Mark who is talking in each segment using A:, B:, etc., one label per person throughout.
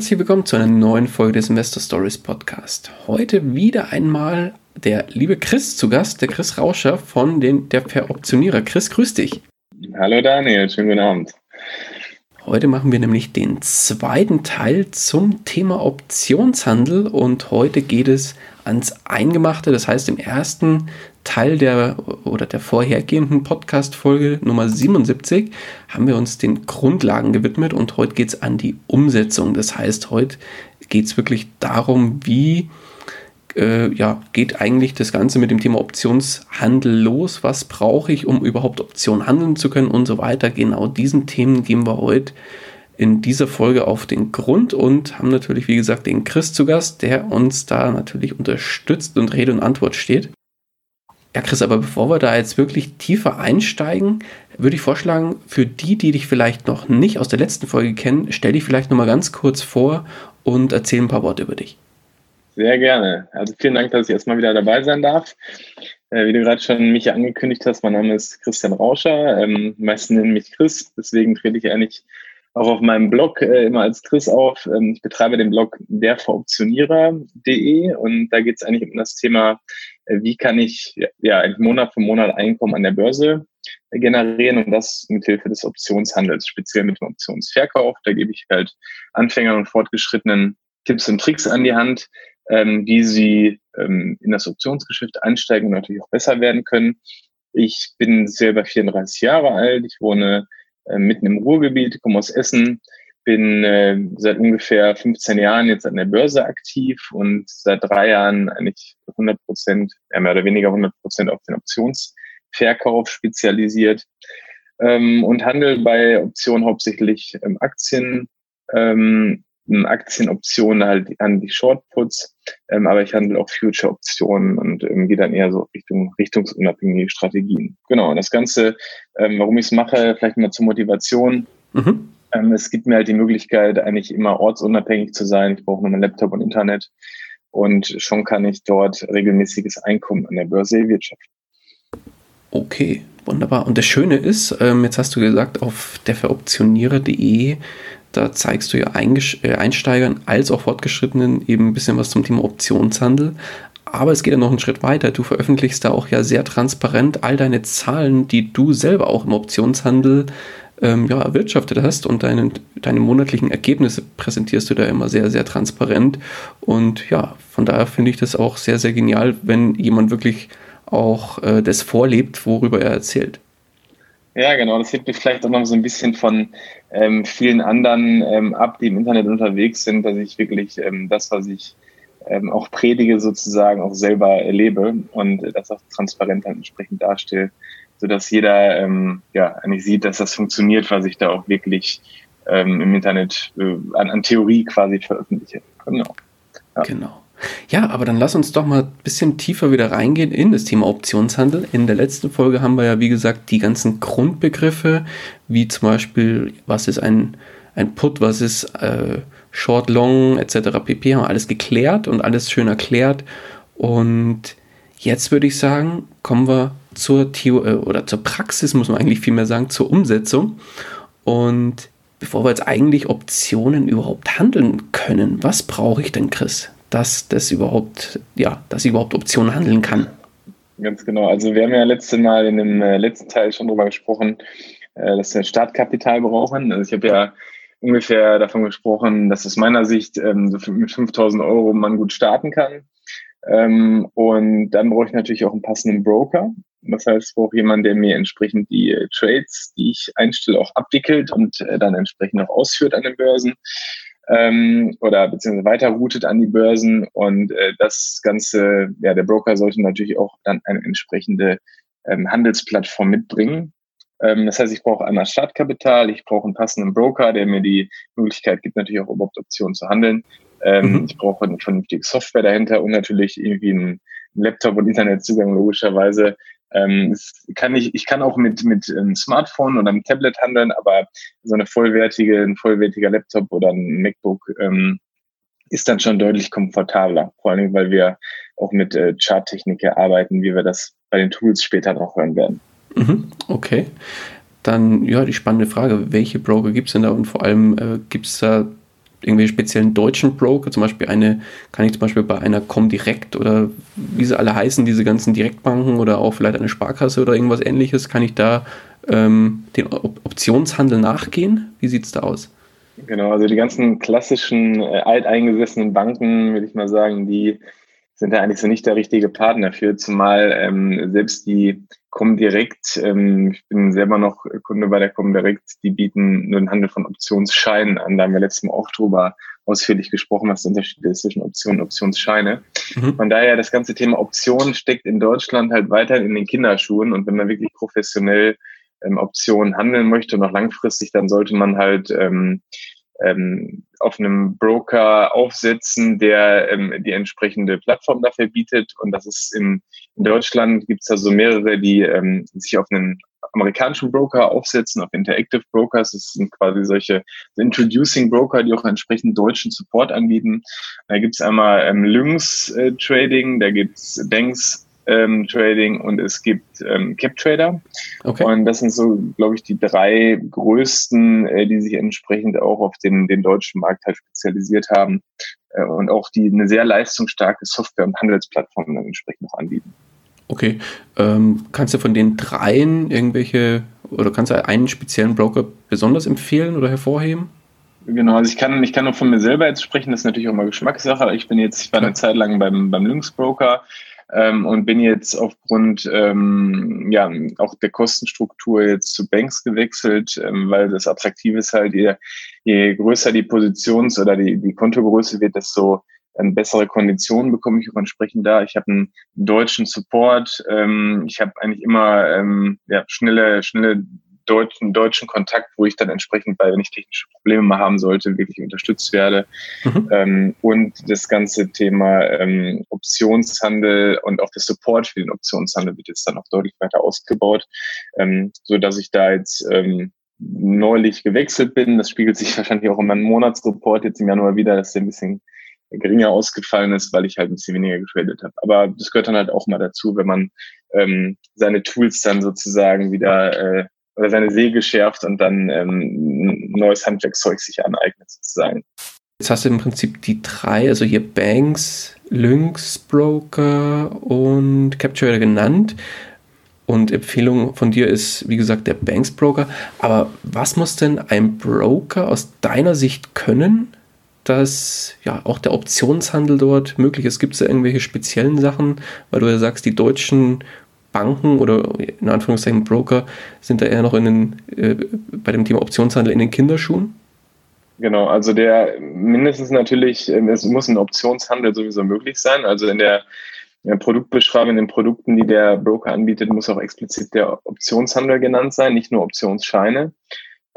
A: Herzlich willkommen zu einer neuen Folge des Investor Stories Podcast. Heute wieder einmal der liebe Chris zu Gast, der Chris Rauscher von den, der Veroptionierer. Chris, grüß dich.
B: Hallo Daniel, schönen guten Abend.
A: Heute machen wir nämlich den zweiten Teil zum Thema Optionshandel und heute geht es ans Eingemachte. Das heißt, im ersten Teil der oder der vorhergehenden Podcast-Folge Nummer 77 haben wir uns den Grundlagen gewidmet und heute geht es an die Umsetzung. Das heißt, heute geht es wirklich darum, wie äh, ja, geht eigentlich das Ganze mit dem Thema Optionshandel los? Was brauche ich, um überhaupt Optionen handeln zu können und so weiter? Genau diesen Themen gehen wir heute in dieser Folge auf den Grund und haben natürlich, wie gesagt, den Chris zu Gast, der uns da natürlich unterstützt und Rede und Antwort steht. Ja, Chris, aber bevor wir da jetzt wirklich tiefer einsteigen, würde ich vorschlagen, für die, die dich vielleicht noch nicht aus der letzten Folge kennen, stell dich vielleicht nochmal ganz kurz vor und erzähl ein paar Worte über dich.
B: Sehr gerne. Also vielen Dank, dass ich erstmal wieder dabei sein darf. Äh, wie du gerade schon mich angekündigt hast, mein Name ist Christian Rauscher. Ähm, meisten nennen mich Chris, deswegen trete ich eigentlich auch auf meinem Blog äh, immer als Chris auf. Ähm, ich betreibe den Blog derveroptionierer.de und da geht es eigentlich um das Thema, wie kann ich ja Monat für Monat Einkommen an der Börse äh, generieren und das mit Hilfe des Optionshandels, speziell mit dem Optionsverkauf. Da gebe ich halt Anfängern und Fortgeschrittenen Tipps und Tricks an die Hand, ähm, wie sie ähm, in das Optionsgeschäft einsteigen und natürlich auch besser werden können. Ich bin selber 34 Jahre alt. Ich wohne äh, mitten im Ruhrgebiet, komme aus Essen, bin äh, seit ungefähr 15 Jahren jetzt an der Börse aktiv und seit drei Jahren eigentlich 100 Prozent, ja, mehr oder weniger 100 Prozent auf den Optionsverkauf spezialisiert ähm, und handle bei Optionen hauptsächlich ähm, Aktien, ähm, Aktienoptionen halt an die Shortputs, ähm, aber ich handle auch Future-Optionen und ähm, gehe dann eher so Richtung richtungsunabhängige Strategien. Genau, und das Ganze, ähm, warum ich es mache, vielleicht mal zur Motivation. Mhm. Ähm, es gibt mir halt die Möglichkeit, eigentlich immer ortsunabhängig zu sein. Ich brauche nur meinen Laptop und Internet und schon kann ich dort regelmäßiges Einkommen an der Börse wirtschaften.
A: Okay, wunderbar. Und das Schöne ist, ähm, jetzt hast du gesagt, auf der veroptionierer.de da zeigst du ja äh, Einsteigern als auch Fortgeschrittenen eben ein bisschen was zum Thema Optionshandel. Aber es geht ja noch einen Schritt weiter. Du veröffentlichst da auch ja sehr transparent all deine Zahlen, die du selber auch im Optionshandel ähm, ja, erwirtschaftet hast und deine, deine monatlichen Ergebnisse präsentierst du da immer sehr, sehr transparent. Und ja, von daher finde ich das auch sehr, sehr genial, wenn jemand wirklich auch äh, das vorlebt, worüber er erzählt.
B: Ja, genau. Das hebt mich vielleicht auch noch so ein bisschen von ähm, vielen anderen ähm, ab, die im Internet unterwegs sind, dass ich wirklich ähm, das, was ich ähm, auch predige, sozusagen auch selber erlebe und das auch transparent dann entsprechend darstelle, sodass jeder ähm, ja eigentlich sieht, dass das funktioniert, was ich da auch wirklich ähm, im Internet äh, an, an Theorie quasi veröffentliche.
A: Genau. Ja. Genau. Ja, aber dann lass uns doch mal ein bisschen tiefer wieder reingehen in das Thema Optionshandel. In der letzten Folge haben wir ja, wie gesagt, die ganzen Grundbegriffe, wie zum Beispiel, was ist ein, ein Put, was ist äh, Short, Long, etc. pp. haben wir alles geklärt und alles schön erklärt. Und jetzt würde ich sagen, kommen wir zur Theorie oder zur Praxis, muss man eigentlich vielmehr sagen, zur Umsetzung. Und bevor wir jetzt eigentlich Optionen überhaupt handeln können, was brauche ich denn, Chris? dass das überhaupt, ja, dass ich überhaupt Optionen handeln kann.
B: Ganz genau. Also wir haben ja letzte Mal in dem äh, letzten Teil schon darüber gesprochen, äh, dass wir Startkapital brauchen. Also ich habe ja ungefähr davon gesprochen, dass aus meiner Sicht ähm, mit 5000 Euro man gut starten kann. Ähm, und dann brauche ich natürlich auch einen passenden Broker. Das heißt, ich brauche jemanden, der mir entsprechend die äh, Trades, die ich einstelle, auch abwickelt und äh, dann entsprechend auch ausführt an den Börsen ähm, oder beziehungsweise weiter routet an die Börsen. Und äh, das Ganze, ja, der Broker sollte natürlich auch dann eine entsprechende ähm, Handelsplattform mitbringen. Ähm, das heißt, ich brauche einmal Startkapital, ich brauche einen passenden Broker, der mir die Möglichkeit gibt, natürlich auch überhaupt Optionen zu handeln. Ähm, mhm. Ich brauche eine vernünftige Software dahinter und natürlich irgendwie einen Laptop und Internetzugang logischerweise. Ähm, kann ich, ich kann auch mit, mit einem Smartphone oder einem Tablet handeln, aber so eine vollwertige, ein vollwertiger Laptop oder ein MacBook ähm, ist dann schon deutlich komfortabler. Vor allem, weil wir auch mit äh, Charttechnik arbeiten, wie wir das bei den Tools später noch hören werden.
A: Mhm, okay. Dann, ja, die spannende Frage, welche Broker gibt es denn da und vor allem äh, gibt es da irgendwelche speziellen deutschen Broker, zum Beispiel eine, kann ich zum Beispiel bei einer Comdirect oder wie sie alle heißen, diese ganzen Direktbanken oder auch vielleicht eine Sparkasse oder irgendwas ähnliches, kann ich da ähm, den Op Optionshandel nachgehen? Wie sieht es da aus?
B: Genau, also die ganzen klassischen äh, alteingesessenen Banken, würde ich mal sagen, die sind da eigentlich so nicht der richtige Partner für, zumal ähm, selbst die Comdirect, ähm, ich bin selber noch Kunde bei der Comdirect, die bieten nur den Handel von Optionsscheinen an. Da haben wir letztes Mal auch drüber ausführlich gesprochen, was der Unterschied ist zwischen Optionen und Optionsscheine. Mhm. Von daher, das ganze Thema Optionen steckt in Deutschland halt weiterhin in den Kinderschuhen und wenn man wirklich professionell ähm, Optionen handeln möchte auch langfristig, dann sollte man halt ähm, ähm, auf einem Broker aufsetzen, der ähm, die entsprechende Plattform dafür bietet. Und das ist in, in Deutschland gibt es da so mehrere, die ähm, sich auf einen amerikanischen Broker aufsetzen, auf Interactive Brokers. Das sind quasi solche Introducing Broker, die auch entsprechend deutschen Support anbieten. Da gibt es einmal ähm, Lynx äh, Trading, da gibt es Banks ähm, Trading und es gibt ähm, Cap Trader. Okay. Und das sind so, glaube ich, die drei größten, äh, die sich entsprechend auch auf den, den deutschen Markt halt spezialisiert haben äh, und auch die eine sehr leistungsstarke Software- und Handelsplattform dann entsprechend noch anbieten.
A: Okay. Ähm, kannst du von den dreien irgendwelche oder kannst du einen speziellen Broker besonders empfehlen oder hervorheben?
B: Genau, also ich kann, ich kann nur von mir selber jetzt sprechen, das ist natürlich auch mal Geschmackssache. Ich bin jetzt, ich war eine Zeit lang beim, beim Lynx Broker, ähm, und bin jetzt aufgrund ähm, ja auch der Kostenstruktur jetzt zu Banks gewechselt, ähm, weil das attraktiv ist halt, je, je größer die Positions- oder die, die Kontogröße wird, desto ähm, bessere Konditionen bekomme ich auch entsprechend da. Ich habe einen deutschen Support, ähm, ich habe eigentlich immer ähm, ja, schnelle, schnelle deutschen, deutschen Kontakt, wo ich dann entsprechend bei, wenn ich technische Probleme mal haben sollte, wirklich unterstützt werde. Mhm. Ähm, und das ganze Thema ähm, Optionshandel und auch der Support für den Optionshandel wird jetzt dann auch deutlich weiter ausgebaut, ähm, so dass ich da jetzt ähm, neulich gewechselt bin. Das spiegelt sich wahrscheinlich auch in meinem Monatsreport jetzt im Januar wieder, dass der ein bisschen geringer ausgefallen ist, weil ich halt ein bisschen weniger getradet habe. Aber das gehört dann halt auch mal dazu, wenn man ähm, seine Tools dann sozusagen wieder äh, oder seine Säge schärft und dann ähm, neues Handwerkszeug sich aneignet sozusagen.
A: Jetzt hast du im Prinzip die drei, also hier Banks, Lynx Broker und Capture genannt. Und Empfehlung von dir ist, wie gesagt, der Banks Broker. Aber was muss denn ein Broker aus deiner Sicht können, dass ja auch der Optionshandel dort möglich ist? Gibt es da irgendwelche speziellen Sachen? Weil du ja sagst, die deutschen Banken oder in Anführungszeichen Broker sind da eher noch in den, äh, bei dem Thema Optionshandel in den Kinderschuhen?
B: Genau, also der mindestens natürlich, ähm, es muss ein Optionshandel sowieso möglich sein. Also in der, der Produktbeschreibung, in den Produkten, die der Broker anbietet, muss auch explizit der Optionshandel genannt sein, nicht nur Optionsscheine.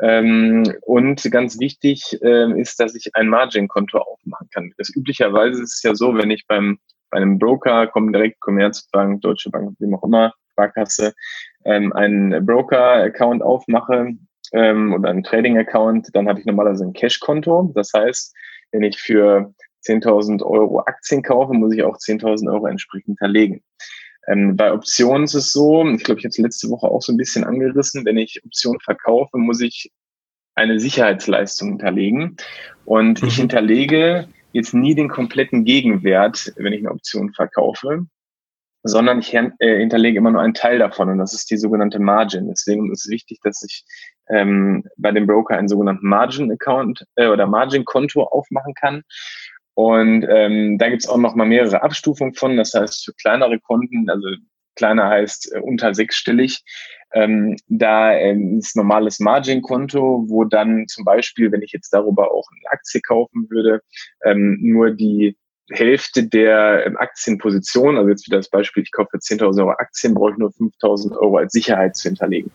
B: Ähm, und ganz wichtig äh, ist, dass ich ein Margin-Konto aufmachen kann. Das üblicherweise ist es ja so, wenn ich beim bei einem Broker, kommen direkt Commerzbank, Deutsche Bank, wie auch immer, Sparkasse, ähm, einen Broker-Account aufmache ähm, oder einen Trading-Account, dann habe ich normalerweise ein Cash-Konto. Das heißt, wenn ich für 10.000 Euro Aktien kaufe, muss ich auch 10.000 Euro entsprechend hinterlegen. Ähm, bei Optionen ist es so, ich glaube, ich habe es letzte Woche auch so ein bisschen angerissen, wenn ich Optionen verkaufe, muss ich eine Sicherheitsleistung hinterlegen. Und mhm. ich hinterlege jetzt nie den kompletten Gegenwert, wenn ich eine Option verkaufe, sondern ich äh, hinterlege immer nur einen Teil davon und das ist die sogenannte Margin. Deswegen ist es wichtig, dass ich ähm, bei dem Broker einen sogenannten Margin-Account äh, oder Margin-Konto aufmachen kann. Und ähm, da gibt's auch noch mal mehrere Abstufungen von. Das heißt, für kleinere Konten, also kleiner heißt äh, unter sechsstellig, ähm, da ähm, ist normales Margin-Konto, wo dann zum Beispiel, wenn ich jetzt darüber auch eine Aktie kaufen würde, ähm, nur die Hälfte der ähm, Aktienposition, also jetzt wieder das Beispiel, ich kaufe 10.000 Euro Aktien, brauche ich nur 5.000 Euro als Sicherheit zu hinterlegen.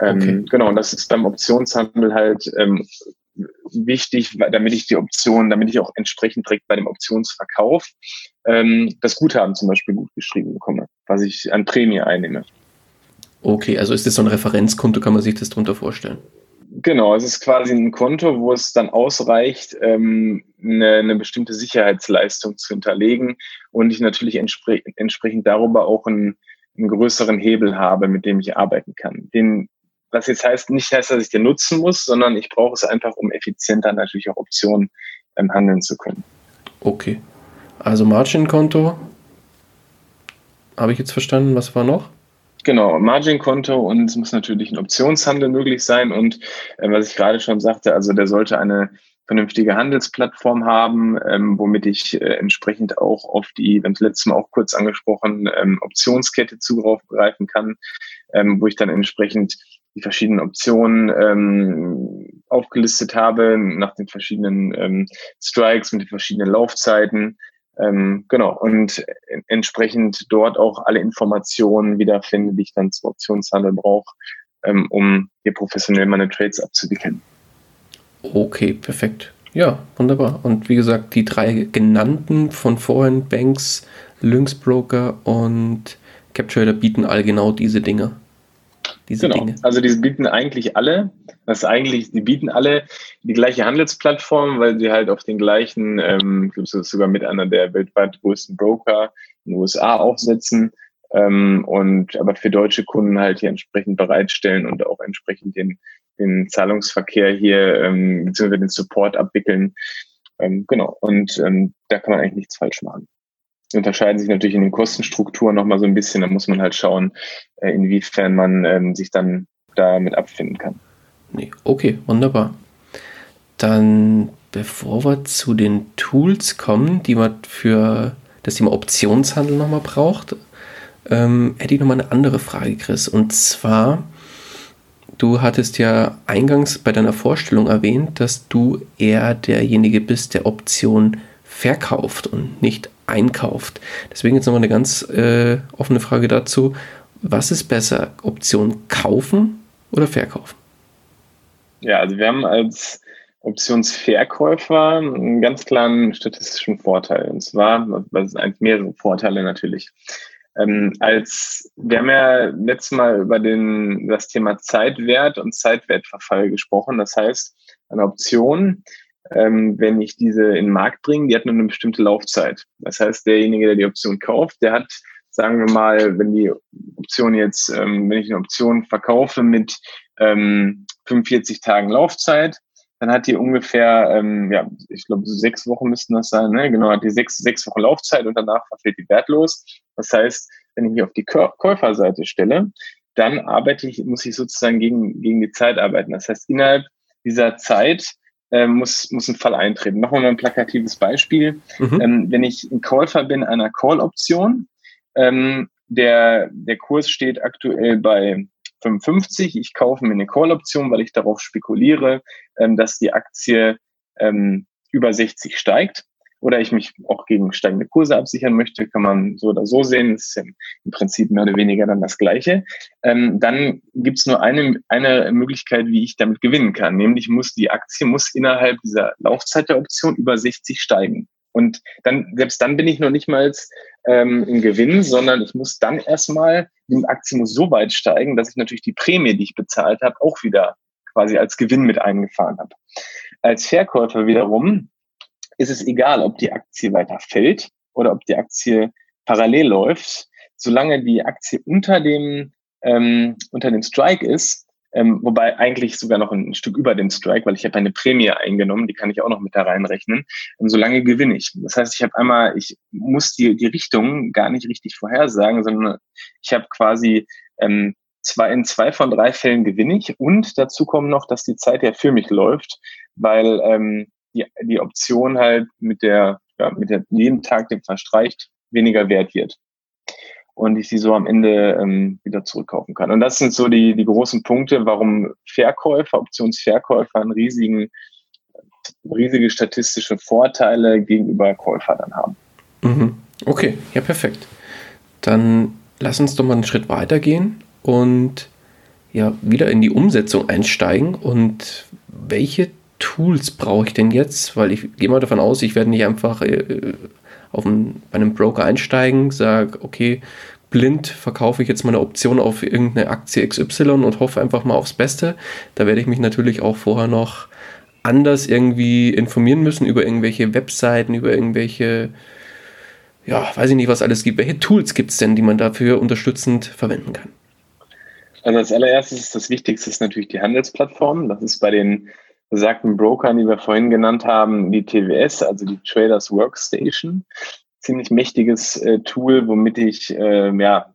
B: Ähm, okay. Genau, und das ist beim Optionshandel halt ähm, wichtig, damit ich die Option, damit ich auch entsprechend direkt bei dem Optionsverkauf ähm, das Guthaben zum Beispiel gut geschrieben bekomme, was ich an Prämie einnehme.
A: Okay, also ist das so ein Referenzkonto, kann man sich das darunter vorstellen?
B: Genau, es ist quasi ein Konto, wo es dann ausreicht, ähm, eine, eine bestimmte Sicherheitsleistung zu hinterlegen und ich natürlich entspre entsprechend darüber auch einen, einen größeren Hebel habe, mit dem ich arbeiten kann. Den, was jetzt heißt, nicht heißt, dass ich den nutzen muss, sondern ich brauche es einfach, um effizienter natürlich auch Optionen ähm, handeln zu können.
A: Okay. Also Margin-Konto habe ich jetzt verstanden. Was war noch?
B: Genau, Margin-Konto und es muss natürlich ein Optionshandel möglich sein und äh, was ich gerade schon sagte, also der sollte eine vernünftige Handelsplattform haben, ähm, womit ich äh, entsprechend auch auf die, wir haben es letztes Mal auch kurz angesprochen, ähm, Optionskette zugreifen kann, ähm, wo ich dann entsprechend die verschiedenen Optionen ähm, aufgelistet habe, nach den verschiedenen ähm, Strikes mit den verschiedenen Laufzeiten. Ähm, genau, und entsprechend dort auch alle Informationen wiederfinde, die ich dann zum Optionshandel brauche, ähm, um hier professionell meine Trades abzuwickeln.
A: Okay, perfekt. Ja, wunderbar. Und wie gesagt, die drei genannten von vorhin, Banks, Lynx Broker und CapTrader bieten all genau diese Dinge
B: diese genau. Dinge. Also die bieten eigentlich alle, das ist eigentlich, die bieten alle die gleiche Handelsplattform, weil sie halt auf den gleichen, ähm, ich glaube, das ist sogar mit einer der weltweit größten Broker in den USA aufsetzen ähm, und aber für deutsche Kunden halt hier entsprechend bereitstellen und auch entsprechend den, den Zahlungsverkehr hier ähm, beziehungsweise den Support abwickeln. Ähm, genau, und ähm, da kann man eigentlich nichts falsch machen unterscheiden sich natürlich in den Kostenstrukturen nochmal so ein bisschen. Da muss man halt schauen, äh, inwiefern man ähm, sich dann damit abfinden kann.
A: Okay, wunderbar. Dann, bevor wir zu den Tools kommen, die man für das Thema Optionshandel nochmal braucht, ähm, hätte ich nochmal eine andere Frage, Chris. Und zwar, du hattest ja eingangs bei deiner Vorstellung erwähnt, dass du eher derjenige bist, der Optionen verkauft und nicht einkauft. Deswegen jetzt nochmal eine ganz äh, offene Frage dazu. Was ist besser, Option kaufen oder verkaufen?
B: Ja, also wir haben als Optionsverkäufer einen ganz klaren statistischen Vorteil. Und zwar, was sind mehrere Vorteile natürlich. Ähm, als wir haben ja letztes Mal über den, das Thema Zeitwert und Zeitwertverfall gesprochen. Das heißt, eine Option ähm, wenn ich diese in den Markt bringe, die hat nur eine bestimmte Laufzeit. Das heißt, derjenige, der die Option kauft, der hat, sagen wir mal, wenn die Option jetzt, ähm, wenn ich eine Option verkaufe mit ähm, 45 Tagen Laufzeit, dann hat die ungefähr, ähm, ja, ich glaube, so sechs Wochen müssten das sein, ne? Genau, hat die sechs, sechs Wochen Laufzeit und danach verfällt die wertlos. Das heißt, wenn ich mich auf die Käuferseite stelle, dann arbeite ich, muss ich sozusagen gegen, gegen die Zeit arbeiten. Das heißt, innerhalb dieser Zeit muss, muss ein Fall eintreten. Machen wir mal ein plakatives Beispiel. Mhm. Ähm, wenn ich ein Käufer bin einer Call-Option, ähm, der, der Kurs steht aktuell bei 55. Ich kaufe mir eine Call-Option, weil ich darauf spekuliere, ähm, dass die Aktie ähm, über 60 steigt oder ich mich auch gegen steigende Kurse absichern möchte, kann man so oder so sehen. Das ist ja im Prinzip mehr oder weniger dann das Gleiche. Ähm, dann gibt es nur eine, eine Möglichkeit, wie ich damit gewinnen kann. Nämlich muss die Aktie muss innerhalb dieser Laufzeit der Option über 60 steigen. Und dann, selbst dann bin ich noch nicht mal ähm, im Gewinn, sondern ich muss dann erstmal, die Aktie muss so weit steigen, dass ich natürlich die Prämie, die ich bezahlt habe, auch wieder quasi als Gewinn mit eingefahren habe. Als Verkäufer wiederum ist es egal, ob die Aktie weiter fällt oder ob die Aktie parallel läuft, solange die Aktie unter dem, ähm, unter dem Strike ist, ähm, wobei eigentlich sogar noch ein, Stück über dem Strike, weil ich habe eine Prämie eingenommen, die kann ich auch noch mit da reinrechnen. Ähm, solange gewinne ich. Das heißt, ich habe einmal, ich muss die, die Richtung gar nicht richtig vorhersagen, sondern ich habe quasi ähm, zwei, in zwei von drei Fällen gewinne ich und dazu kommt noch, dass die Zeit ja für mich läuft, weil ähm, die, die Option halt mit der, ja, mit der jeden Tag, dem verstreicht, weniger wert wird. Und ich sie so am Ende ähm, wieder zurückkaufen kann. Und das sind so die, die großen Punkte, warum Verkäufer, Optionsverkäufer einen riesigen, riesige statistische Vorteile gegenüber Käufer dann haben.
A: Mhm. Okay, ja, perfekt. Dann lass uns doch mal einen Schritt weitergehen und ja, wieder in die Umsetzung einsteigen. Und welche Tools brauche ich denn jetzt? Weil ich gehe mal davon aus, ich werde nicht einfach äh, auf einen, bei einem Broker einsteigen, sage, okay, blind verkaufe ich jetzt meine Option auf irgendeine Aktie XY und hoffe einfach mal aufs Beste. Da werde ich mich natürlich auch vorher noch anders irgendwie informieren müssen über irgendwelche Webseiten, über irgendwelche, ja, weiß ich nicht, was alles gibt. Welche Tools gibt es denn, die man dafür unterstützend verwenden kann?
B: Also als allererstes ist das Wichtigste ist natürlich die Handelsplattform. Das ist bei den besagten Brokern, die wir vorhin genannt haben, die TWS, also die Traders Workstation. Ziemlich mächtiges äh, Tool, womit ich äh, ja,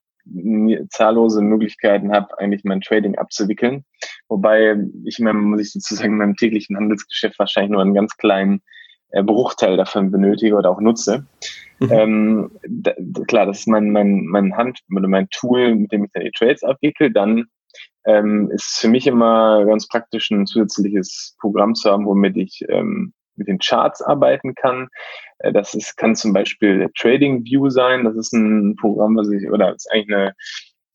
B: zahllose Möglichkeiten habe, eigentlich mein Trading abzuwickeln. Wobei ich, immer, muss ich sozusagen in meinem täglichen Handelsgeschäft wahrscheinlich nur einen ganz kleinen äh, Bruchteil davon benötige oder auch nutze. Mhm. Ähm, da, klar, das ist mein, mein, mein Hand oder mein Tool, mit dem ich dann die Trades abwickle. Dann ähm, ist für mich immer ganz praktisch, ein zusätzliches Programm zu haben, womit ich ähm, mit den Charts arbeiten kann. Äh, das ist, kann zum Beispiel Trading View sein. Das ist ein Programm, was ich, oder ist eigentlich eine,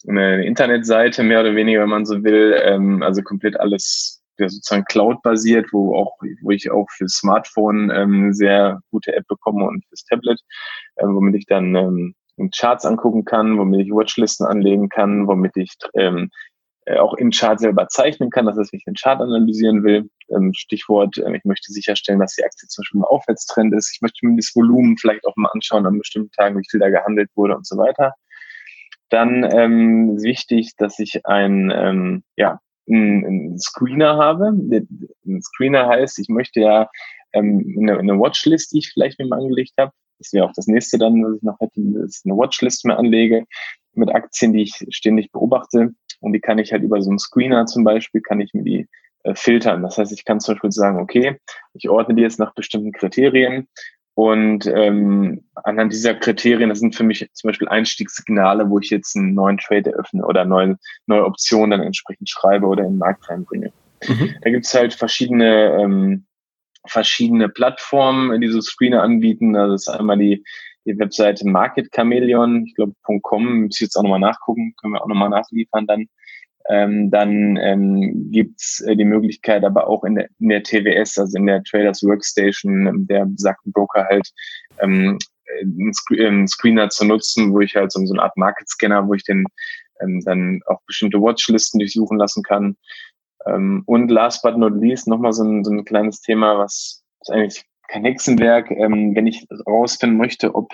B: eine Internetseite, mehr oder weniger, wenn man so will. Ähm, also komplett alles ja, sozusagen Cloud-basiert, wo auch, wo ich auch fürs Smartphone ähm, eine sehr gute App bekomme und fürs Tablet, äh, womit ich dann ähm, Charts angucken kann, womit ich Watchlisten anlegen kann, womit ich ähm, äh, auch im Chart selber zeichnen kann, das heißt, wenn ich den Chart analysieren will, ähm, Stichwort, äh, ich möchte sicherstellen, dass die Aktie zum Beispiel im Aufwärtstrend ist, ich möchte mir das Volumen vielleicht auch mal anschauen an bestimmten Tagen, wie viel da gehandelt wurde und so weiter. Dann ähm, wichtig, dass ich ein, ähm, ja, einen Screener habe. Ein Screener heißt, ich möchte ja ähm, eine, eine Watchlist, die ich vielleicht mir angelegt habe. Das wäre auch das nächste dann, was ich noch hätte, ich eine Watchlist mir anlege mit Aktien, die ich ständig beobachte. Und die kann ich halt über so einen Screener zum Beispiel, kann ich mir die äh, filtern. Das heißt, ich kann zum Beispiel sagen, okay, ich ordne die jetzt nach bestimmten Kriterien und ähm, anhand dieser Kriterien, das sind für mich zum Beispiel Einstiegssignale, wo ich jetzt einen neuen Trade eröffne oder neue, neue Optionen dann entsprechend schreibe oder in den Markt reinbringe. Mhm. Da gibt's halt verschiedene, ähm, verschiedene Plattformen, die so Screener anbieten. Also das ist einmal die, die Webseite Market Chameleon, ich glaube .com, muss ich jetzt auch nochmal nachgucken, können wir auch nochmal nachliefern dann. Ähm, dann ähm, gibt äh, die Möglichkeit, aber auch in der, in der TWS, also in der Traders Workstation, ähm, der besagten Broker halt ähm, einen, Sc einen Screener zu nutzen, wo ich halt so, so eine Art Market Scanner, wo ich den ähm, dann auch bestimmte Watchlisten durchsuchen lassen kann. Ähm, und last but not least nochmal so ein, so ein kleines Thema, was, was eigentlich kein Hexenwerk, ähm, wenn ich herausfinden möchte, ob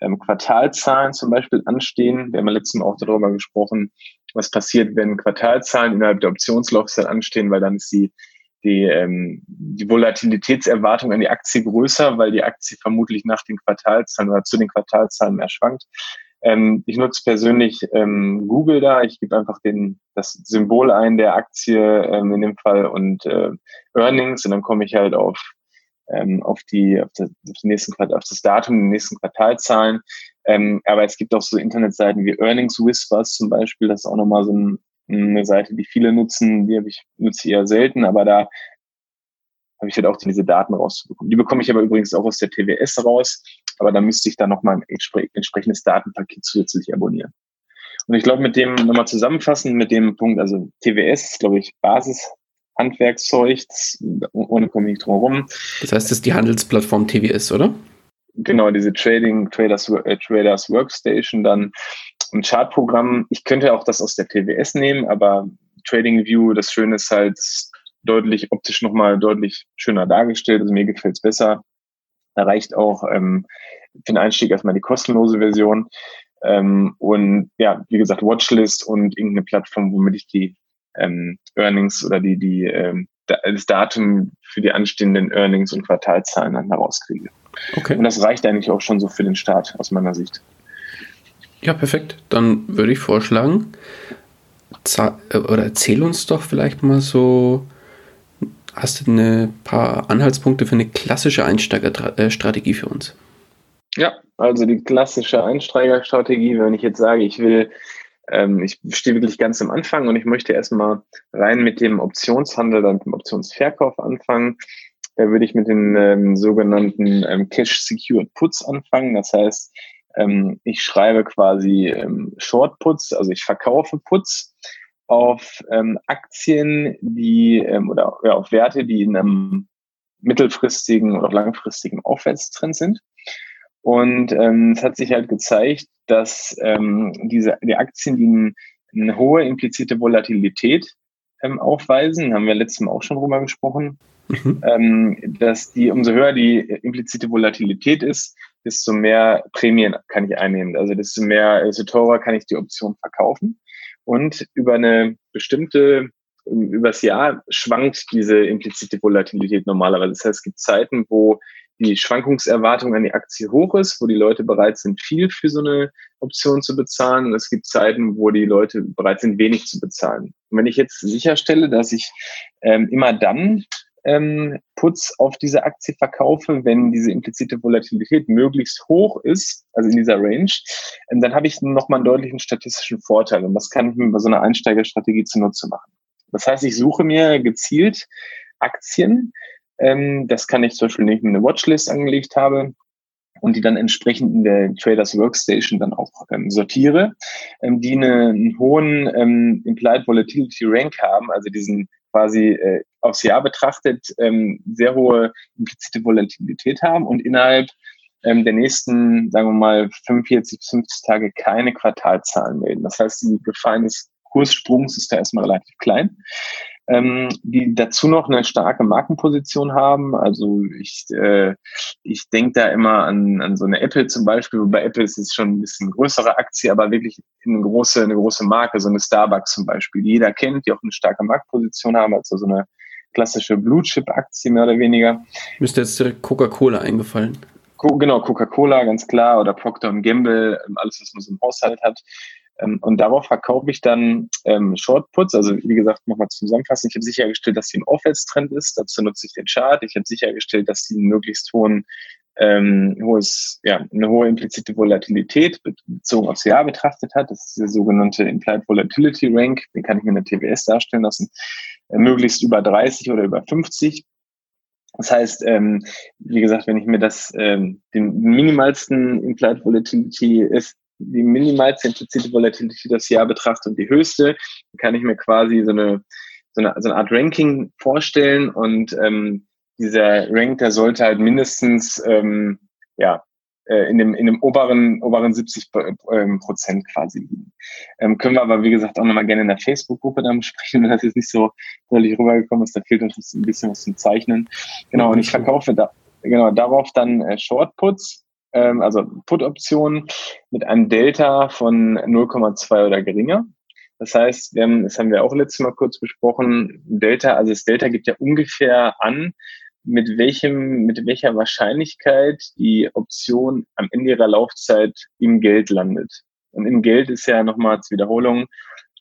B: ähm, Quartalzahlen zum Beispiel anstehen. Wir haben ja letztes Mal auch darüber gesprochen, was passiert, wenn Quartalzahlen innerhalb der Optionslaufzeit anstehen, weil dann ist die, die, ähm, die Volatilitätserwartung an die Aktie größer, weil die Aktie vermutlich nach den Quartalzahlen oder zu den Quartalzahlen mehr schwankt. Ähm, ich nutze persönlich ähm, Google da. Ich gebe einfach den, das Symbol ein der Aktie ähm, in dem Fall und äh, Earnings und dann komme ich halt auf ähm, auf die auf das, auf nächsten auf das Datum, die nächsten Quartalzahlen. Ähm, aber es gibt auch so Internetseiten wie Earnings Whispers zum Beispiel. Das ist auch nochmal so ein, eine Seite, die viele nutzen. Die habe ich nutze eher selten, aber da habe ich halt auch diese Daten rauszubekommen. Die bekomme ich aber übrigens auch aus der TWS raus. Aber da müsste ich dann nochmal ein entsprechendes Datenpaket zusätzlich abonnieren. Und ich glaube, mit dem nochmal zusammenfassen, mit dem Punkt, also TWS ist, glaube ich, Basis Handwerkszeug, ohne komme ich drum herum.
A: Das heißt, das ist die Handelsplattform TWS, oder?
B: Genau, diese Trading Traders, äh, Traders Workstation, dann ein Chartprogramm. Ich könnte auch das aus der TWS nehmen, aber Trading View, das Schöne ist halt deutlich optisch nochmal deutlich schöner dargestellt. Also mir gefällt es besser. Da reicht auch ähm, für den Einstieg erstmal die kostenlose Version. Ähm, und ja, wie gesagt, Watchlist und irgendeine Plattform, womit ich die ähm, Earnings oder die, die ähm, das Datum für die anstehenden Earnings und Quartalzahlen dann herauskriege. Okay. Und das reicht eigentlich auch schon so für den Start aus meiner Sicht.
A: Ja, perfekt. Dann würde ich vorschlagen, äh, oder erzähl uns doch vielleicht mal so, hast du ein paar Anhaltspunkte für eine klassische Einsteigerstrategie für uns?
B: Ja, also die klassische Einsteigerstrategie, wenn ich jetzt sage, ich will ähm, ich stehe wirklich ganz am Anfang und ich möchte erstmal rein mit dem Optionshandel und dem Optionsverkauf anfangen. Da würde ich mit den ähm, sogenannten ähm, Cash Secured Puts anfangen. Das heißt, ähm, ich schreibe quasi ähm, Short Puts, also ich verkaufe Puts auf ähm, Aktien, die ähm, oder ja, auf Werte, die in einem mittelfristigen oder langfristigen Aufwärtstrend sind. Und ähm, es hat sich halt gezeigt, dass ähm, diese die Aktien, die ein, eine hohe implizite Volatilität ähm, aufweisen, haben wir letztes Mal auch schon drüber gesprochen, mhm. ähm, dass die, umso höher die implizite Volatilität ist, desto mehr Prämien kann ich einnehmen. Also desto mehr, desto teurer kann ich die Option verkaufen. Und über eine bestimmte, übers Jahr schwankt diese implizite Volatilität normalerweise. Das heißt, es gibt Zeiten, wo die Schwankungserwartung an die Aktie hoch ist, wo die Leute bereit sind, viel für so eine Option zu bezahlen. Und es gibt Zeiten, wo die Leute bereit sind, wenig zu bezahlen. Und wenn ich jetzt sicherstelle, dass ich ähm, immer dann ähm, Putz auf diese Aktie verkaufe, wenn diese implizite Volatilität möglichst hoch ist, also in dieser Range, ähm, dann habe ich nochmal einen deutlichen statistischen Vorteil. Und das kann ich mir bei so einer Einsteigerstrategie zunutze machen. Das heißt, ich suche mir gezielt Aktien. Ähm, das kann ich zum Beispiel, wenn ich mir eine Watchlist angelegt habe, und die dann entsprechend in der Traders Workstation dann auch ähm, sortiere, ähm, die eine, einen hohen ähm, Implied Volatility Rank haben, also diesen quasi äh, aufs Jahr betrachtet ähm, sehr hohe implizite Volatilität haben und innerhalb ähm, der nächsten, sagen wir mal, 45 bis 50 Tage keine Quartalzahlen melden. Das heißt, die Gefahr eines Kurssprungs ist da erstmal relativ klein ähm, die dazu noch eine starke Markenposition haben. Also ich, äh, ich denke da immer an, an so eine Apple zum Beispiel, wobei Apple ist es schon ein bisschen größere Aktie, aber wirklich eine große, eine große Marke, so eine Starbucks zum Beispiel, die jeder kennt, die auch eine starke Marktposition haben, also so eine klassische Blue Chip Aktie mehr oder weniger.
A: Müsste jetzt direkt Coca-Cola eingefallen.
B: Co genau, Coca-Cola, ganz klar, oder Procter Gamble, alles, was man so im Haushalt hat. Ähm, und darauf verkaufe ich dann ähm, Shortputs. Also wie gesagt, nochmal zusammenfassen. Ich habe sichergestellt, dass sie ein Aufwärtstrend ist. Dazu nutze ich den Chart. Ich habe sichergestellt, dass sie einen möglichst hohen ähm, hohes, ja, eine hohe implizite Volatilität bezogen aufs Jahr betrachtet hat. Das ist der sogenannte Implied Volatility Rank. Den kann ich mir in der TWS darstellen lassen. Äh, möglichst über 30 oder über 50. Das heißt, ähm, wie gesagt, wenn ich mir das ähm, den minimalsten Implied Volatility ist, die minimalste implizite Volatilität das Jahr betrachte und die höchste, kann ich mir quasi so eine, so eine, so eine Art Ranking vorstellen und ähm, dieser Rank, der sollte halt mindestens ähm, ja, äh, in dem, in dem oberen, oberen 70 ähm, Prozent quasi liegen. Ähm, können wir aber, wie gesagt, auch nochmal gerne in der Facebook-Gruppe dann besprechen, wenn das jetzt nicht so deutlich rübergekommen ist. Da fehlt uns ein bisschen was zum Zeichnen. Genau, und ich verkaufe da, genau, darauf dann äh, Shortputs also Put-Optionen mit einem Delta von 0,2 oder geringer. Das heißt, wir haben, das haben wir auch letztes Mal kurz besprochen, Delta, also das Delta gibt ja ungefähr an, mit welchem, mit welcher Wahrscheinlichkeit die Option am Ende ihrer Laufzeit im Geld landet. Und im Geld ist ja nochmal als Wiederholung,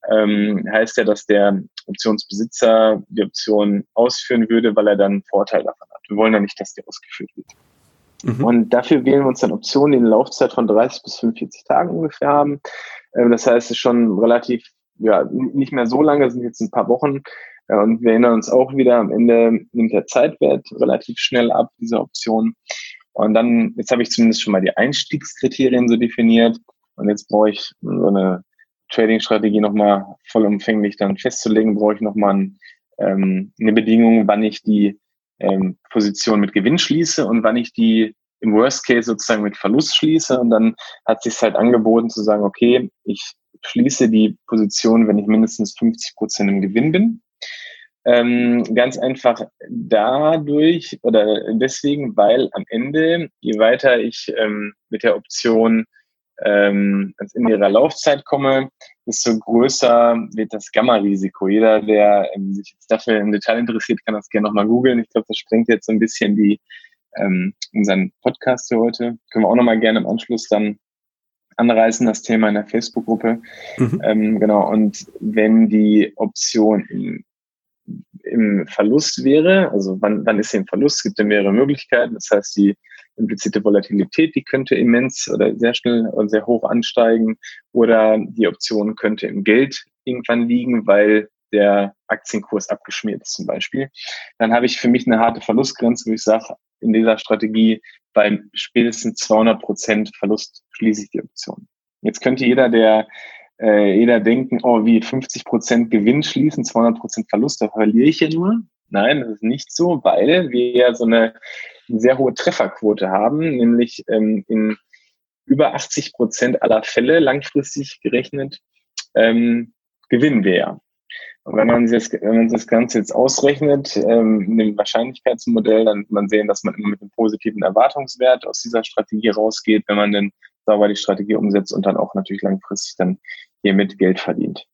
B: ähm, heißt ja, dass der Optionsbesitzer die Option ausführen würde, weil er dann Vorteil davon hat. Wir wollen ja nicht, dass die ausgeführt wird. Mhm. Und dafür wählen wir uns dann Optionen, die eine Laufzeit von 30 bis 45 Tagen ungefähr haben. Ähm, das heißt, es ist schon relativ, ja, nicht mehr so lange, sind jetzt ein paar Wochen. Äh, und wir erinnern uns auch wieder, am Ende nimmt der Zeitwert relativ schnell ab, diese Option. Und dann, jetzt habe ich zumindest schon mal die Einstiegskriterien so definiert. Und jetzt brauche ich so eine Trading-Strategie nochmal vollumfänglich dann festzulegen, brauche ich nochmal ein, ähm, eine Bedingung, wann ich die ähm, Position mit Gewinn schließe und wann ich die im Worst Case sozusagen mit Verlust schließe. Und dann hat sich halt angeboten zu sagen, okay, ich schließe die Position, wenn ich mindestens 50 Prozent im Gewinn bin. Ähm, ganz einfach dadurch oder deswegen, weil am Ende, je weiter ich ähm, mit der Option ähm, in ihrer Laufzeit komme, desto größer wird das Gamma-Risiko. Jeder, der ähm, sich jetzt dafür im Detail interessiert, kann das gerne nochmal googeln. Ich glaube, das sprengt jetzt so ein bisschen die ähm, unseren Podcast für heute. Können wir auch nochmal gerne im Anschluss dann anreißen, das Thema in der Facebook-Gruppe. Mhm. Ähm, genau, und wenn die Option im, im Verlust wäre, also wann, wann ist sie im Verlust? Es gibt ja mehrere Möglichkeiten. Das heißt, die implizite Volatilität, die könnte immens oder sehr schnell und sehr hoch ansteigen oder die Option könnte im Geld irgendwann liegen, weil der Aktienkurs abgeschmiert ist zum Beispiel. Dann habe ich für mich eine harte Verlustgrenze, wo ich sage, in dieser Strategie bei spätestens 200 Prozent Verlust schließe ich die Option. Jetzt könnte jeder, der äh, jeder denken, oh, wie 50 Prozent Gewinn schließen, 200 Prozent Verlust, da verliere ich ja nur. Nein, das ist nicht so, weil wir ja so eine sehr hohe Trefferquote haben, nämlich ähm, in über 80 Prozent aller Fälle langfristig gerechnet ähm, gewinnen wir ja. Und wenn man, das, wenn man das Ganze jetzt ausrechnet, ähm, in dem Wahrscheinlichkeitsmodell, dann wird man sehen, dass man immer mit einem positiven Erwartungswert aus dieser Strategie rausgeht, wenn man dann sauber die Strategie umsetzt und dann auch natürlich langfristig dann hiermit Geld verdient.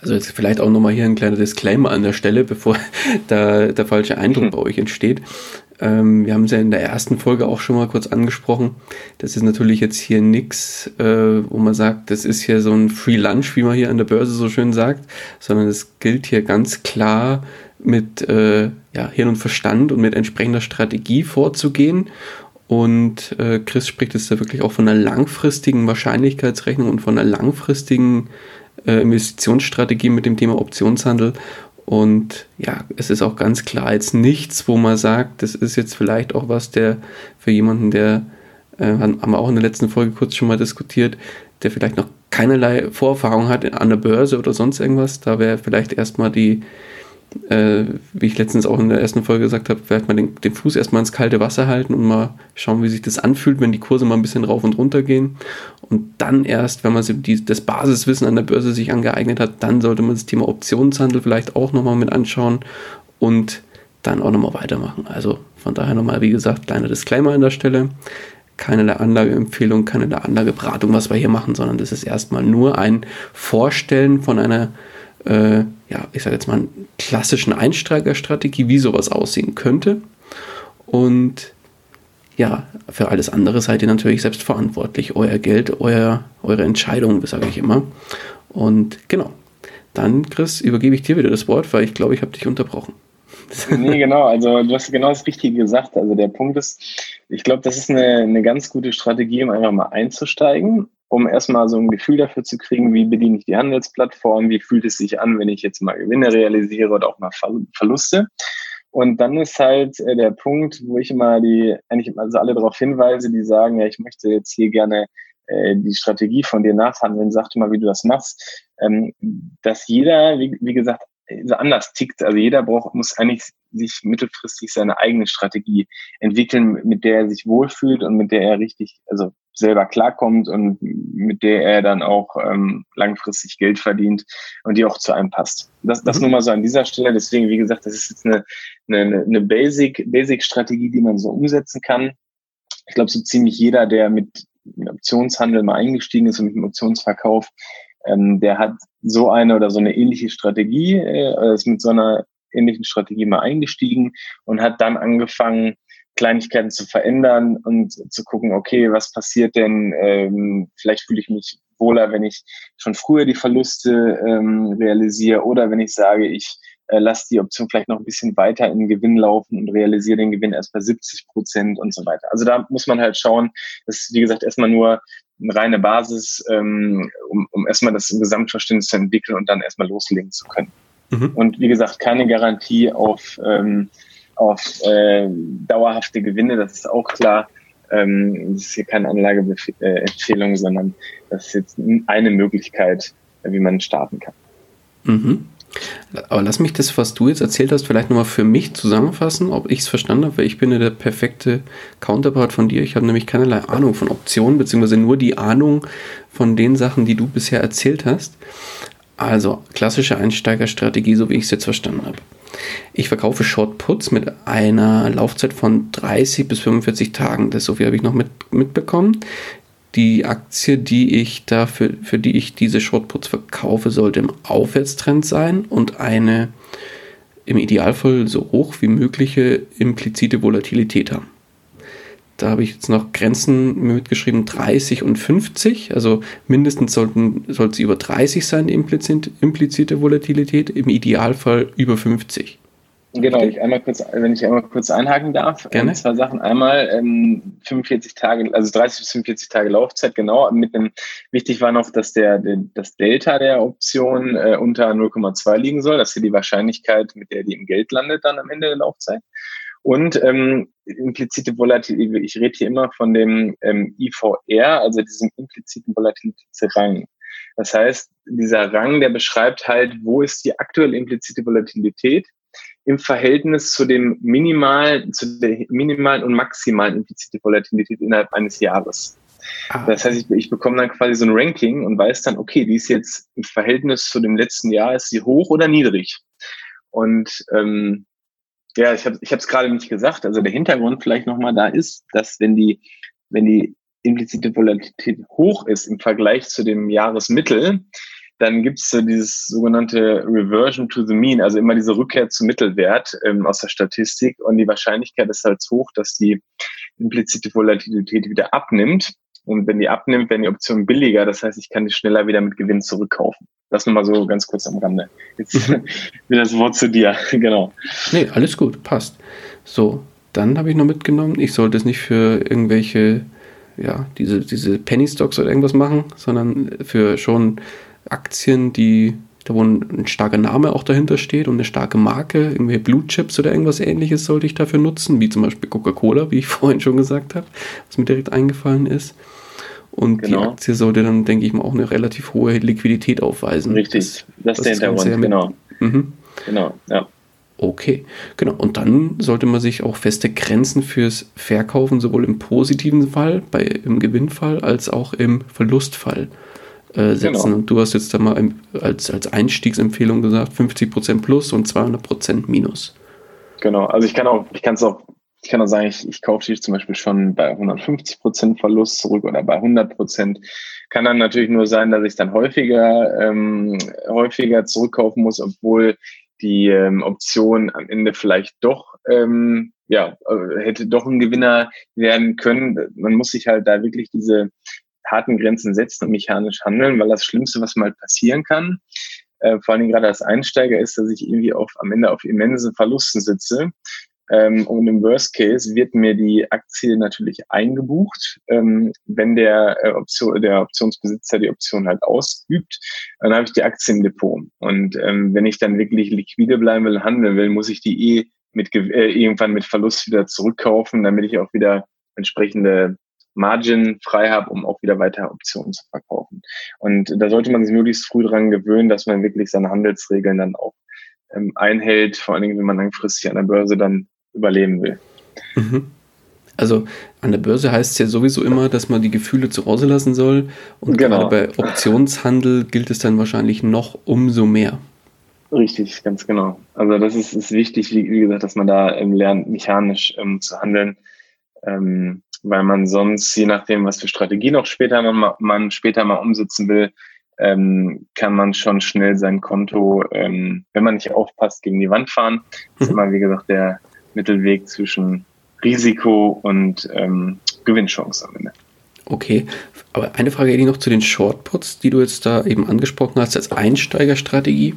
A: Also jetzt vielleicht auch nochmal hier ein kleiner Disclaimer an der Stelle, bevor da der falsche Eindruck mhm. bei euch entsteht. Ähm, wir haben es ja in der ersten Folge auch schon mal kurz angesprochen. Das ist natürlich jetzt hier nichts, äh, wo man sagt, das ist hier so ein Free Lunch, wie man hier an der Börse so schön sagt, sondern es gilt hier ganz klar mit äh, ja, Hirn und Verstand und mit entsprechender Strategie vorzugehen. Und äh, Chris spricht jetzt da wirklich auch von einer langfristigen Wahrscheinlichkeitsrechnung und von einer langfristigen äh, Investitionsstrategie mit dem Thema Optionshandel. Und ja, es ist auch ganz klar jetzt nichts, wo man sagt, das ist jetzt vielleicht auch was, der für jemanden, der, äh, haben wir auch in der letzten Folge kurz schon mal diskutiert, der vielleicht noch keinerlei Vorerfahrung hat an der Börse oder sonst irgendwas, da wäre vielleicht erstmal die, äh, wie ich letztens auch in der ersten Folge gesagt habe, vielleicht mal den, den, Fuß erstmal ins kalte Wasser halten und mal schauen, wie sich das anfühlt, wenn die Kurse mal ein bisschen rauf und runter gehen. Und dann erst, wenn man die, das Basiswissen an der Börse sich angeeignet hat, dann sollte man das Thema Optionshandel vielleicht auch nochmal mit anschauen und dann auch nochmal weitermachen. Also von daher nochmal, wie gesagt, kleiner Disclaimer an der Stelle. Keine Anlageempfehlung, keine Anlageberatung, was wir hier machen, sondern das ist erstmal nur ein Vorstellen von einer äh, ja, ich sage jetzt mal, klassischen Einsteigerstrategie, wie sowas aussehen könnte. Und ja, für alles andere seid ihr natürlich selbst verantwortlich. Euer Geld, euer, eure Entscheidung, sage ich immer. Und genau, dann, Chris, übergebe ich dir wieder das Wort, weil ich glaube, ich habe dich unterbrochen.
B: nee, genau, also du hast genau das Richtige gesagt. Also der Punkt ist, ich glaube, das ist eine, eine ganz gute Strategie, um einfach mal einzusteigen um erstmal so ein Gefühl dafür zu kriegen, wie bediene ich die Handelsplattform, wie fühlt es sich an, wenn ich jetzt mal Gewinne realisiere oder auch mal Verluste. Und dann ist halt äh, der Punkt, wo ich immer die, eigentlich also alle darauf hinweise, die sagen, ja, ich möchte jetzt hier gerne äh, die Strategie von dir nachhandeln, sag mal, wie du das machst, ähm, dass jeder, wie, wie gesagt, so anders tickt. Also jeder braucht, muss eigentlich sich mittelfristig seine eigene Strategie entwickeln, mit der er sich wohlfühlt und mit der er richtig, also selber klarkommt und mit der er dann auch ähm, langfristig Geld verdient und die auch zu einem passt. Das, das mhm. nur mal so an dieser Stelle. Deswegen, wie gesagt, das ist jetzt eine, eine, eine Basic, Basic-Strategie, die man so umsetzen kann. Ich glaube, so ziemlich jeder, der mit, Optionshandel mal eingestiegen ist und mit dem Optionsverkauf, ähm, der hat so eine oder so eine ähnliche Strategie, äh, ist mit so einer ähnlichen Strategie mal eingestiegen und hat dann angefangen, Kleinigkeiten zu verändern und zu gucken, okay, was passiert denn? Ähm, vielleicht fühle ich mich wohler, wenn ich schon früher die Verluste ähm, realisiere oder wenn ich sage, ich äh, lasse die Option vielleicht noch ein bisschen weiter in den Gewinn laufen und realisiere den Gewinn erst bei 70 Prozent und so weiter. Also da muss man halt schauen, das ist wie gesagt erstmal nur eine reine Basis, ähm, um, um erstmal das Gesamtverständnis zu entwickeln und dann erstmal loslegen zu können. Mhm. Und wie gesagt, keine Garantie auf, ähm, auf äh, dauerhafte Gewinne, das ist auch klar. Ähm, das ist hier keine Anlageempfehlung, sondern das ist jetzt eine Möglichkeit, wie man starten kann.
A: Mhm. Aber lass mich das, was du jetzt erzählt hast, vielleicht nochmal für mich zusammenfassen, ob ich es verstanden habe, weil ich bin ja der perfekte Counterpart von dir. Ich habe nämlich keinerlei Ahnung von Optionen, beziehungsweise nur die Ahnung von den Sachen, die du bisher erzählt hast. Also klassische Einsteigerstrategie, so wie ich es jetzt verstanden habe. Ich verkaufe Short Puts mit einer Laufzeit von 30 bis 45 Tagen. Das so viel habe ich noch mit, mitbekommen die Aktie, die ich dafür, für die ich diese Shortputs verkaufe, sollte im Aufwärtstrend sein und eine im Idealfall so hoch wie mögliche implizite Volatilität haben. Da habe ich jetzt noch Grenzen mitgeschrieben, 30 und 50. Also mindestens sollten, sollte sie über 30 sein, die implizite Volatilität, im Idealfall über 50.
B: Genau, ich einmal kurz, wenn ich einmal kurz einhaken darf. Gerne. Zwei Sachen. Einmal ähm, 45 Tage, also 30 bis 45 Tage Laufzeit, genau. Mit einem, wichtig war noch, dass der, der das Delta der Option äh, unter 0,2 liegen soll. Das ist die Wahrscheinlichkeit, mit der die im Geld landet dann am Ende der Laufzeit. Und ähm, implizite Volatilität, ich rede hier immer von dem ähm, IVR, also diesem impliziten Volatilitätsrang. Das heißt, dieser Rang, der beschreibt halt, wo ist die aktuelle implizite Volatilität im Verhältnis zu dem minimalen, zu der minimalen und maximalen implizite Volatilität innerhalb eines Jahres. Ah. Das heißt, ich, ich bekomme dann quasi so ein Ranking und weiß dann, okay, die ist jetzt im Verhältnis zu dem letzten Jahr, ist sie hoch oder niedrig? Und ähm, ja, ich habe ich es gerade nicht gesagt. Also der Hintergrund vielleicht nochmal da ist, dass wenn die, wenn die implizite Volatilität hoch ist im Vergleich zu dem Jahresmittel, dann gibt es so dieses sogenannte Reversion to the Mean, also immer diese Rückkehr zum Mittelwert ähm, aus der Statistik. Und die Wahrscheinlichkeit ist halt hoch, dass die implizite Volatilität wieder abnimmt. Und wenn die abnimmt, werden die Optionen billiger. Das heißt, ich kann die schneller wieder mit Gewinn zurückkaufen. Das nur mal so ganz kurz am Rande. Jetzt mhm. wieder das Wort zu dir. genau.
A: Nee, alles gut, passt. So, dann habe ich noch mitgenommen, ich sollte es nicht für irgendwelche, ja, diese, diese Penny Stocks oder irgendwas machen, sondern für schon Aktien, die, da wo ein, ein starker Name auch dahinter steht und eine starke Marke, irgendwelche Blue Chips oder irgendwas ähnliches sollte ich dafür nutzen, wie zum Beispiel Coca-Cola, wie ich vorhin schon gesagt habe, was mir direkt eingefallen ist. Und genau. die Aktie sollte dann, denke ich mal, auch eine relativ hohe Liquidität aufweisen.
B: Richtig, das, das ist der Hintergrund, genau. Mhm. Genau, ja.
A: Okay, genau. Und dann sollte man sich auch feste Grenzen fürs Verkaufen sowohl im positiven Fall, bei, im Gewinnfall, als auch im Verlustfall äh, setzen. Genau. Und du hast jetzt da mal als, als Einstiegsempfehlung gesagt, 50% plus und 200% minus.
B: Genau, also ich kann auch, ich kann es auch ich kann auch sagen, ich, ich kaufe die zum Beispiel schon bei 150 Prozent Verlust zurück oder bei 100 Prozent. Kann dann natürlich nur sein, dass ich dann häufiger, ähm, häufiger zurückkaufen muss, obwohl die ähm, Option am Ende vielleicht doch, ähm, ja, äh, hätte doch ein Gewinner werden können. Man muss sich halt da wirklich diese harten Grenzen setzen und mechanisch handeln, weil das Schlimmste, was mal passieren kann, äh, vor allem gerade als Einsteiger, ist, dass ich irgendwie auf, am Ende auf immensen Verlusten sitze ähm, und im Worst Case wird mir die Aktie natürlich eingebucht, ähm, wenn der, äh, Option, der Optionsbesitzer die Option halt ausübt. Dann habe ich die Aktie im Depot. Und ähm, wenn ich dann wirklich liquide bleiben will, handeln will, muss ich die eh mit, äh, irgendwann mit Verlust wieder zurückkaufen, damit ich auch wieder entsprechende Margin frei habe, um auch wieder weiter Optionen zu verkaufen. Und da sollte man sich möglichst früh dran gewöhnen, dass man wirklich seine Handelsregeln dann auch ähm, einhält, vor allen Dingen, wenn man langfristig an der Börse dann überleben will.
A: Mhm. Also an der Börse heißt es ja sowieso immer, dass man die Gefühle zu Hause lassen soll. Und genau. gerade bei Optionshandel gilt es dann wahrscheinlich noch umso mehr.
B: Richtig, ganz genau. Also das ist, ist wichtig, wie, wie gesagt, dass man da ähm, lernt, mechanisch ähm, zu handeln, ähm, weil man sonst, je nachdem, was für Strategie noch später man, man später mal umsetzen will, ähm, kann man schon schnell sein Konto, ähm, wenn man nicht aufpasst, gegen die Wand fahren. Das ist immer, wie gesagt, der, Mittelweg zwischen Risiko und ähm, Gewinnchance am Ende.
A: Okay, aber eine Frage hätte ich noch zu den Shortputs, die du jetzt da eben angesprochen hast als Einsteigerstrategie.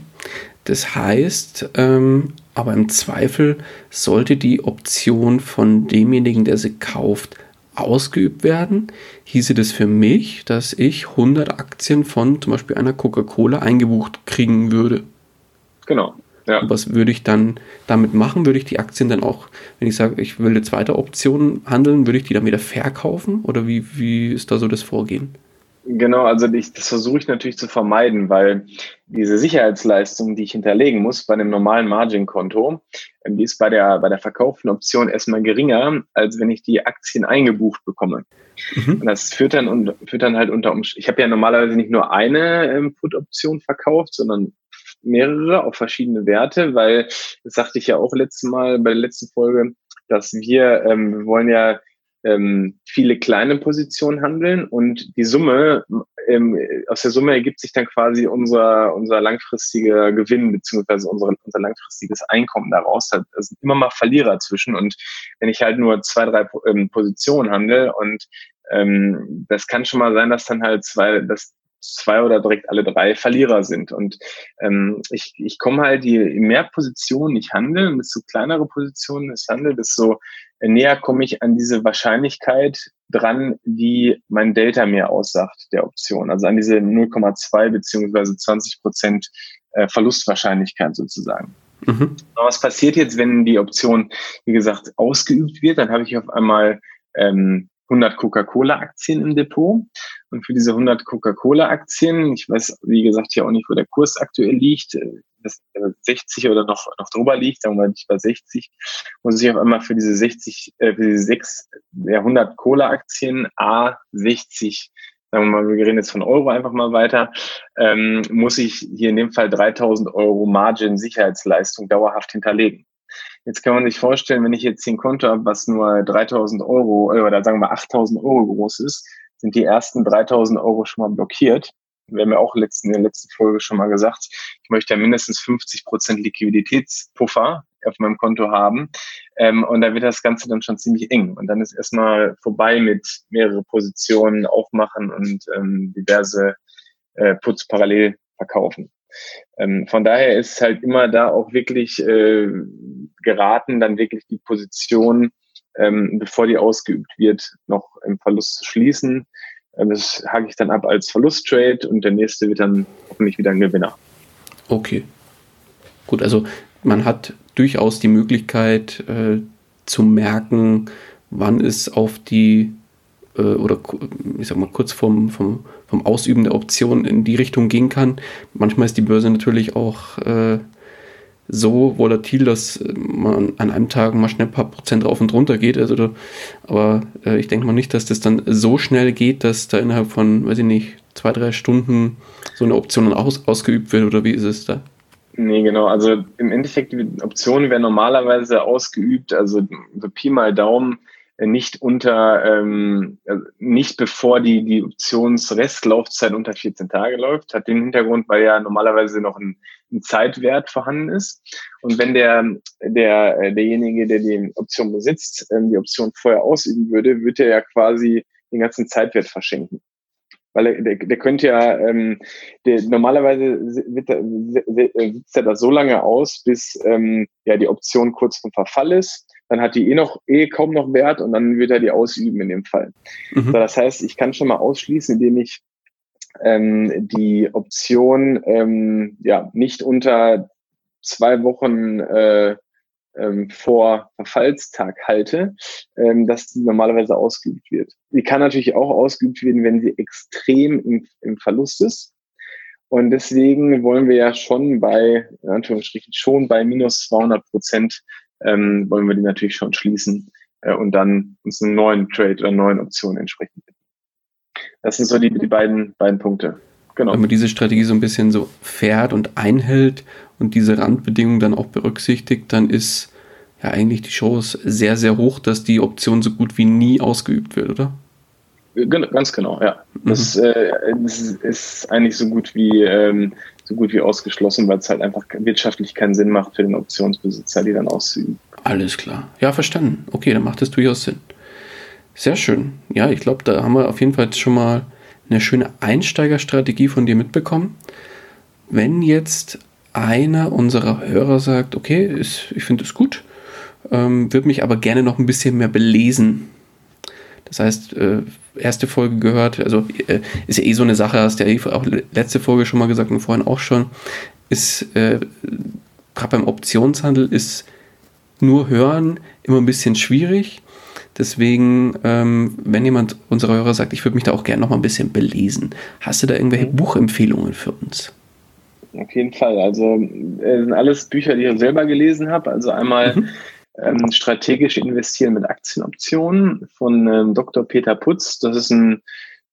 A: Das heißt, ähm, aber im Zweifel sollte die Option von demjenigen, der sie kauft, ausgeübt werden. Hieße das für mich, dass ich 100 Aktien von zum Beispiel einer Coca-Cola eingebucht kriegen würde?
B: Genau.
A: Ja. Was würde ich dann damit machen? Würde ich die Aktien dann auch, wenn ich sage, ich will eine zweite Option handeln, würde ich die dann wieder verkaufen? Oder wie, wie ist da so das Vorgehen?
B: Genau, also ich, das versuche ich natürlich zu vermeiden, weil diese Sicherheitsleistung, die ich hinterlegen muss bei einem normalen Margin-Konto, ähm, die ist bei der, bei der verkauften Option erstmal geringer, als wenn ich die Aktien eingebucht bekomme. Mhm. Und das führt dann, und, führt dann halt unter Umständen, ich habe ja normalerweise nicht nur eine ähm, Put-Option verkauft, sondern mehrere auf verschiedene Werte, weil das sagte ich ja auch letztes Mal bei der letzten Folge, dass wir, ähm, wir wollen ja ähm, viele kleine Positionen handeln und die Summe, ähm, aus der Summe ergibt sich dann quasi unser, unser langfristiger Gewinn beziehungsweise unser, unser langfristiges Einkommen daraus. Da sind immer mal Verlierer zwischen und wenn ich halt nur zwei, drei ähm, Positionen handle und ähm, das kann schon mal sein, dass dann halt zwei, dass zwei oder direkt alle drei Verlierer sind. Und ähm, ich, ich komme halt, je mehr Positionen ich handle, desto kleinere Positionen ich handle, desto näher komme ich an diese Wahrscheinlichkeit dran, die mein Delta mir aussagt, der Option. Also an diese 0,2 beziehungsweise 20 Prozent äh, Verlustwahrscheinlichkeit sozusagen. Mhm. Was passiert jetzt, wenn die Option, wie gesagt, ausgeübt wird? Dann habe ich auf einmal ähm, 100 Coca-Cola-Aktien im Depot. Und für diese 100 Coca-Cola-Aktien, ich weiß, wie gesagt, hier auch nicht, wo der Kurs aktuell liegt, das 60 oder noch, noch drüber liegt, sagen wir mal nicht bei 60, muss ich auf einmal für diese 60, äh, für diese 6, ja, 100 Cola-Aktien A 60 sagen wir mal, wir reden jetzt von Euro einfach mal weiter, ähm, muss ich hier in dem Fall 3000 Euro Margin Sicherheitsleistung dauerhaft hinterlegen. Jetzt kann man sich vorstellen, wenn ich jetzt hier ein Konto habe, was nur 3000 Euro äh, oder sagen wir 8000 Euro groß ist, sind die ersten 3000 Euro schon mal blockiert. Wir haben ja auch in der letzten Folge schon mal gesagt, ich möchte ja mindestens 50 Prozent Liquiditätspuffer auf meinem Konto haben. Ähm, und da wird das Ganze dann schon ziemlich eng. Und dann ist erstmal vorbei mit mehrere Positionen aufmachen und ähm, diverse äh, Putz parallel verkaufen. Ähm, von daher ist halt immer da auch wirklich äh, geraten, dann wirklich die Position, ähm, bevor die ausgeübt wird, noch im Verlust zu schließen. Ähm, das hake ich dann ab als Verlusttrade und der nächste wird dann hoffentlich wieder ein Gewinner.
A: Okay. Gut, also man hat durchaus die Möglichkeit äh, zu merken, wann es auf die äh, oder ich sag mal kurz vom, vom, vom Ausüben der Option in die Richtung gehen kann. Manchmal ist die Börse natürlich auch äh, so volatil, dass man an einem Tag mal schnell ein paar Prozent rauf und runter geht. Also da, aber äh, ich denke mal nicht, dass das dann so schnell geht, dass da innerhalb von, weiß ich nicht, zwei, drei Stunden so eine Option aus, ausgeübt wird oder wie ist es da?
B: Nee, genau. Also im Endeffekt, die Optionen werden normalerweise ausgeübt, also so Pi mal Daumen, äh, nicht unter, ähm, also nicht bevor die, die Optionsrestlaufzeit unter 14 Tage läuft. Hat den Hintergrund, weil ja normalerweise noch ein, ein Zeitwert vorhanden ist. Und wenn der, der, äh, derjenige, der die Option besitzt, ähm, die Option vorher ausüben würde, würde er ja quasi den ganzen Zeitwert verschenken weil er, der, der könnte ja, ähm, der, normalerweise wird, äh, sitzt er das so lange aus, bis ähm, ja die Option kurz vom Verfall ist. Dann hat die eh noch eh kaum noch Wert und dann wird er die ausüben in dem Fall. Mhm. So, das heißt, ich kann schon mal ausschließen, indem ich ähm, die Option ähm, ja nicht unter zwei Wochen äh, ähm, vor Verfallstag halte, ähm, dass die normalerweise ausgeübt wird. Die kann natürlich auch ausgeübt werden, wenn sie extrem im, im Verlust ist. Und deswegen wollen wir ja schon bei, in Anführungsstrichen, schon bei minus 200 Prozent, ähm, wollen wir die natürlich schon schließen äh, und dann uns einen neuen Trade oder neuen Optionen entsprechend. Das sind so die, die beiden, beiden Punkte.
A: Genau. Wenn man diese Strategie so ein bisschen so fährt und einhält und diese Randbedingungen dann auch berücksichtigt, dann ist ja eigentlich die Chance sehr, sehr hoch, dass die Option so gut wie nie ausgeübt wird, oder?
B: Ganz genau, ja. Mhm. Das, äh, das, ist eigentlich so gut wie ähm, so gut wie ausgeschlossen, weil es halt einfach wirtschaftlich keinen Sinn macht für den Optionsbesitzer, die dann auszuüben.
A: Alles klar. Ja, verstanden. Okay, dann macht es durchaus Sinn. Sehr schön. Ja, ich glaube, da haben wir auf jeden Fall schon mal eine schöne Einsteigerstrategie von dir mitbekommen. Wenn jetzt einer unserer Hörer sagt, okay, ist, ich finde es gut, ähm, würde mich aber gerne noch ein bisschen mehr belesen. Das heißt, äh, erste Folge gehört, also äh, ist ja eh so eine Sache, hast du ja auch letzte Folge schon mal gesagt und vorhin auch schon, ist äh, gerade beim Optionshandel ist nur hören immer ein bisschen schwierig. Deswegen, ähm, wenn jemand unserer Hörer sagt, ich würde mich da auch gerne noch mal ein bisschen belesen, hast du da irgendwelche mhm. Buchempfehlungen für uns?
B: Auf jeden Fall. Also äh, sind alles Bücher, die ich selber gelesen habe. Also einmal mhm. Ähm, strategisch investieren mit Aktienoptionen von ähm, Dr. Peter Putz. Das ist ein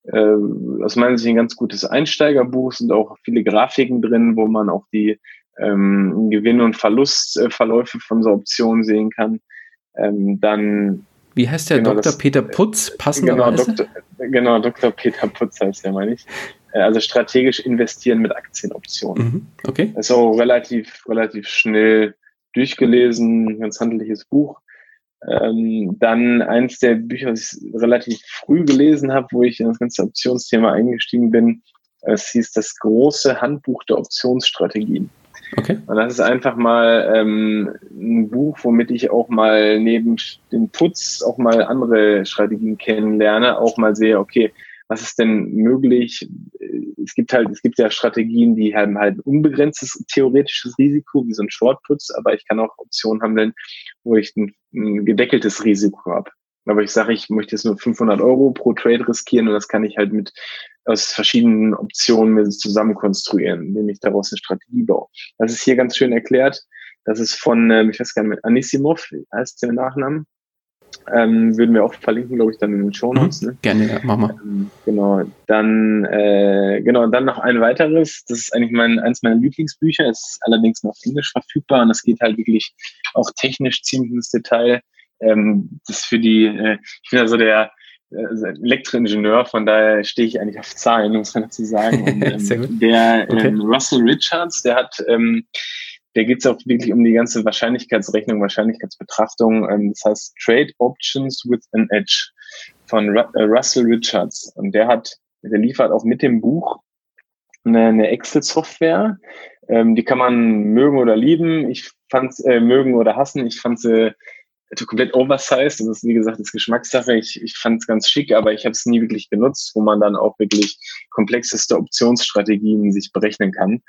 B: äh, aus meiner Sicht ein ganz gutes Einsteigerbuch. Es sind auch viele Grafiken drin, wo man auch die ähm, Gewinn- und Verlustverläufe von so Optionen sehen kann. Ähm, dann
A: wie heißt der genau, Dr. Das, Peter Putz? Passenderweise?
B: Genau, Dr. genau, Dr. Peter Putz heißt der, meine ich. Äh, also strategisch investieren mit Aktienoptionen. Mhm, okay. auch relativ, relativ schnell durchgelesen, ganz handliches Buch. Ähm, dann eins der Bücher, was ich relativ früh gelesen habe, wo ich in das ganze Optionsthema eingestiegen bin, es hieß das große Handbuch der Optionsstrategien. Okay. Und das ist einfach mal ähm, ein Buch, womit ich auch mal neben dem Putz auch mal andere Strategien kennenlerne, auch mal sehe, okay, was ist denn möglich? Es gibt halt, es gibt ja Strategien, die haben halt unbegrenztes theoretisches Risiko, wie so ein Shortputz, aber ich kann auch Optionen handeln, wo ich ein, ein gedeckeltes Risiko habe. Aber ich sage, ich möchte jetzt nur 500 Euro pro Trade riskieren und das kann ich halt mit aus verschiedenen Optionen zusammen konstruieren, indem ich daraus eine Strategie baue. Das ist hier ganz schön erklärt. Das ist von, äh, ich weiß gar nicht, Anisimov heißt der Nachnamen. Ähm, würden wir auch verlinken, glaube ich, dann in den Show Notes.
A: Mhm, ne? Gerne, ja, machen wir. Ähm,
B: genau, dann äh, genau, dann noch ein weiteres. Das ist eigentlich mein eins meiner Lieblingsbücher. Es ist allerdings noch auf Englisch verfügbar und das geht halt wirklich auch technisch ziemlich ins Detail. Ähm, das ist für die, äh, ich bin also der äh, Elektroingenieur, von daher stehe ich eigentlich auf Zahlen, muss man dazu sagen. Und, ähm, der okay. ähm, Russell Richards, der hat ähm, da geht es auch wirklich um die ganze Wahrscheinlichkeitsrechnung, Wahrscheinlichkeitsbetrachtung. Ähm, das heißt Trade Options with an Edge von Ru äh, Russell Richards. Und der hat, der liefert auch mit dem Buch eine, eine Excel-Software. Ähm, die kann man mögen oder lieben. Ich fand äh, mögen oder hassen. Ich fand sie komplett oversized. Das ist, wie gesagt, das Geschmackssache. Ich, ich fand es ganz schick, aber ich habe es nie wirklich genutzt, wo man dann auch wirklich komplexeste Optionsstrategien sich berechnen kann.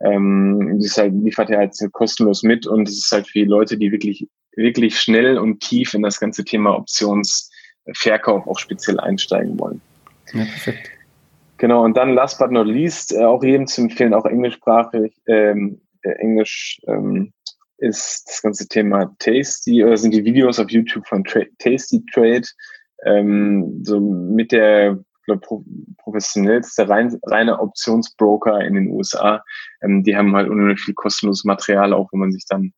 B: Ähm, das halt, liefert er halt kostenlos mit und es ist halt für die Leute, die wirklich, wirklich schnell und tief in das ganze Thema Optionsverkauf auch speziell einsteigen wollen. Ja, perfekt. Genau, und dann last but not least, äh, auch jedem zu empfehlen, auch englischsprachig, ähm, äh, Englisch ähm, ist das ganze Thema Tasty, oder sind die Videos auf YouTube von Tra Tasty Trade, ähm, so mit der glaub, professionellste rein, reine Optionsbroker in den USA. Ähm, die haben halt unheimlich viel kostenloses Material, auch wo man sich dann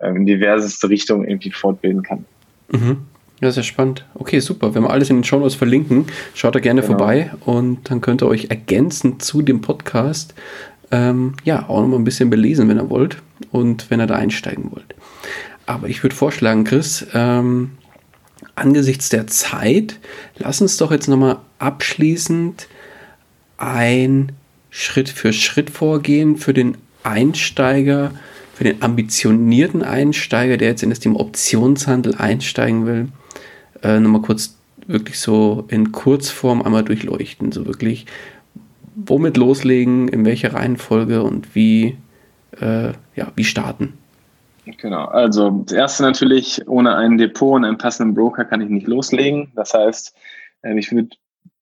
B: ähm, in diverseste Richtungen irgendwie fortbilden kann.
A: Mhm. Ja, sehr spannend. Okay, super. Wenn wir alles in den Show Notes verlinken, schaut da gerne genau. vorbei und dann könnt ihr euch ergänzend zu dem Podcast ähm, ja auch noch mal ein bisschen belesen, wenn ihr wollt und wenn ihr da einsteigen wollt. Aber ich würde vorschlagen, Chris, ähm, angesichts der Zeit, lass uns doch jetzt nochmal abschließend ein Schritt für Schritt vorgehen für den Einsteiger, für den ambitionierten Einsteiger, der jetzt in das Thema Optionshandel einsteigen will. Äh, nochmal kurz wirklich so in Kurzform einmal durchleuchten. So wirklich, womit loslegen, in welcher Reihenfolge und wie, äh, ja, wie starten.
B: Genau, also das erste natürlich, ohne ein Depot und einen passenden Broker kann ich nicht loslegen. Das heißt, ähm, ich würde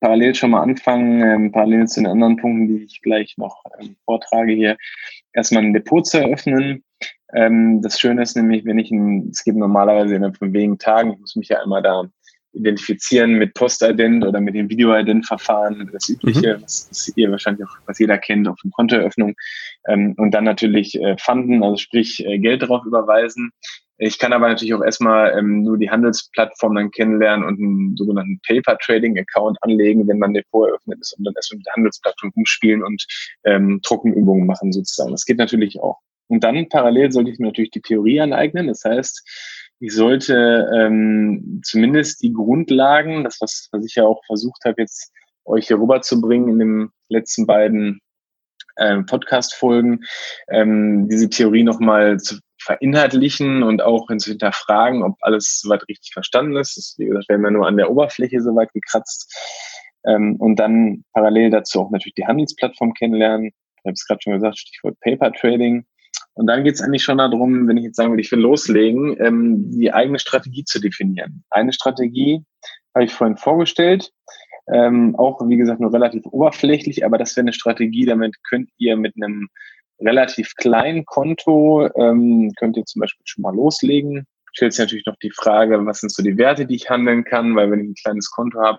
B: parallel schon mal anfangen, ähm, parallel zu den anderen Punkten, die ich gleich noch ähm, vortrage hier, erstmal ein Depot zu eröffnen. das Schöne ist nämlich, wenn ich ein, es geht normalerweise innerhalb von wenigen Tagen, ich muss mich ja einmal da identifizieren mit Postident oder mit dem Videoident-Verfahren, das übliche, mhm. was, was, ihr wahrscheinlich auch, was jeder kennt, auf eine Kontoeröffnung. Ähm, und dann natürlich äh, Fanden, also sprich äh, Geld drauf überweisen. Ich kann aber natürlich auch erstmal ähm, nur die Handelsplattform dann kennenlernen und einen sogenannten Paper Trading Account anlegen, wenn man Depot eröffnet ist und dann erstmal mit der Handelsplattform rumspielen und ähm, Trockenübungen machen sozusagen. Das geht natürlich auch. Und dann parallel sollte ich mir natürlich die Theorie aneignen. Das heißt, ich sollte ähm, zumindest die Grundlagen, das was, was ich ja auch versucht habe, jetzt euch hier rüberzubringen in den letzten beiden äh, Podcast-Folgen, ähm, diese Theorie nochmal zu verinhaltlichen und auch zu hinterfragen, ob alles soweit richtig verstanden ist. Das, wie gesagt, wir haben ja nur an der Oberfläche soweit gekratzt. Ähm, und dann parallel dazu auch natürlich die Handelsplattform kennenlernen. Ich habe es gerade schon gesagt, Stichwort Paper Trading. Und dann geht es eigentlich schon darum, wenn ich jetzt sagen will, ich will loslegen, ähm, die eigene Strategie zu definieren. Eine Strategie habe ich vorhin vorgestellt, ähm, auch wie gesagt nur relativ oberflächlich, aber das wäre eine Strategie, damit könnt ihr mit einem relativ kleinen Konto, ähm, könnt ihr zum Beispiel schon mal loslegen. Stellt sich natürlich noch die Frage, was sind so die Werte, die ich handeln kann, weil wenn ich ein kleines Konto habe,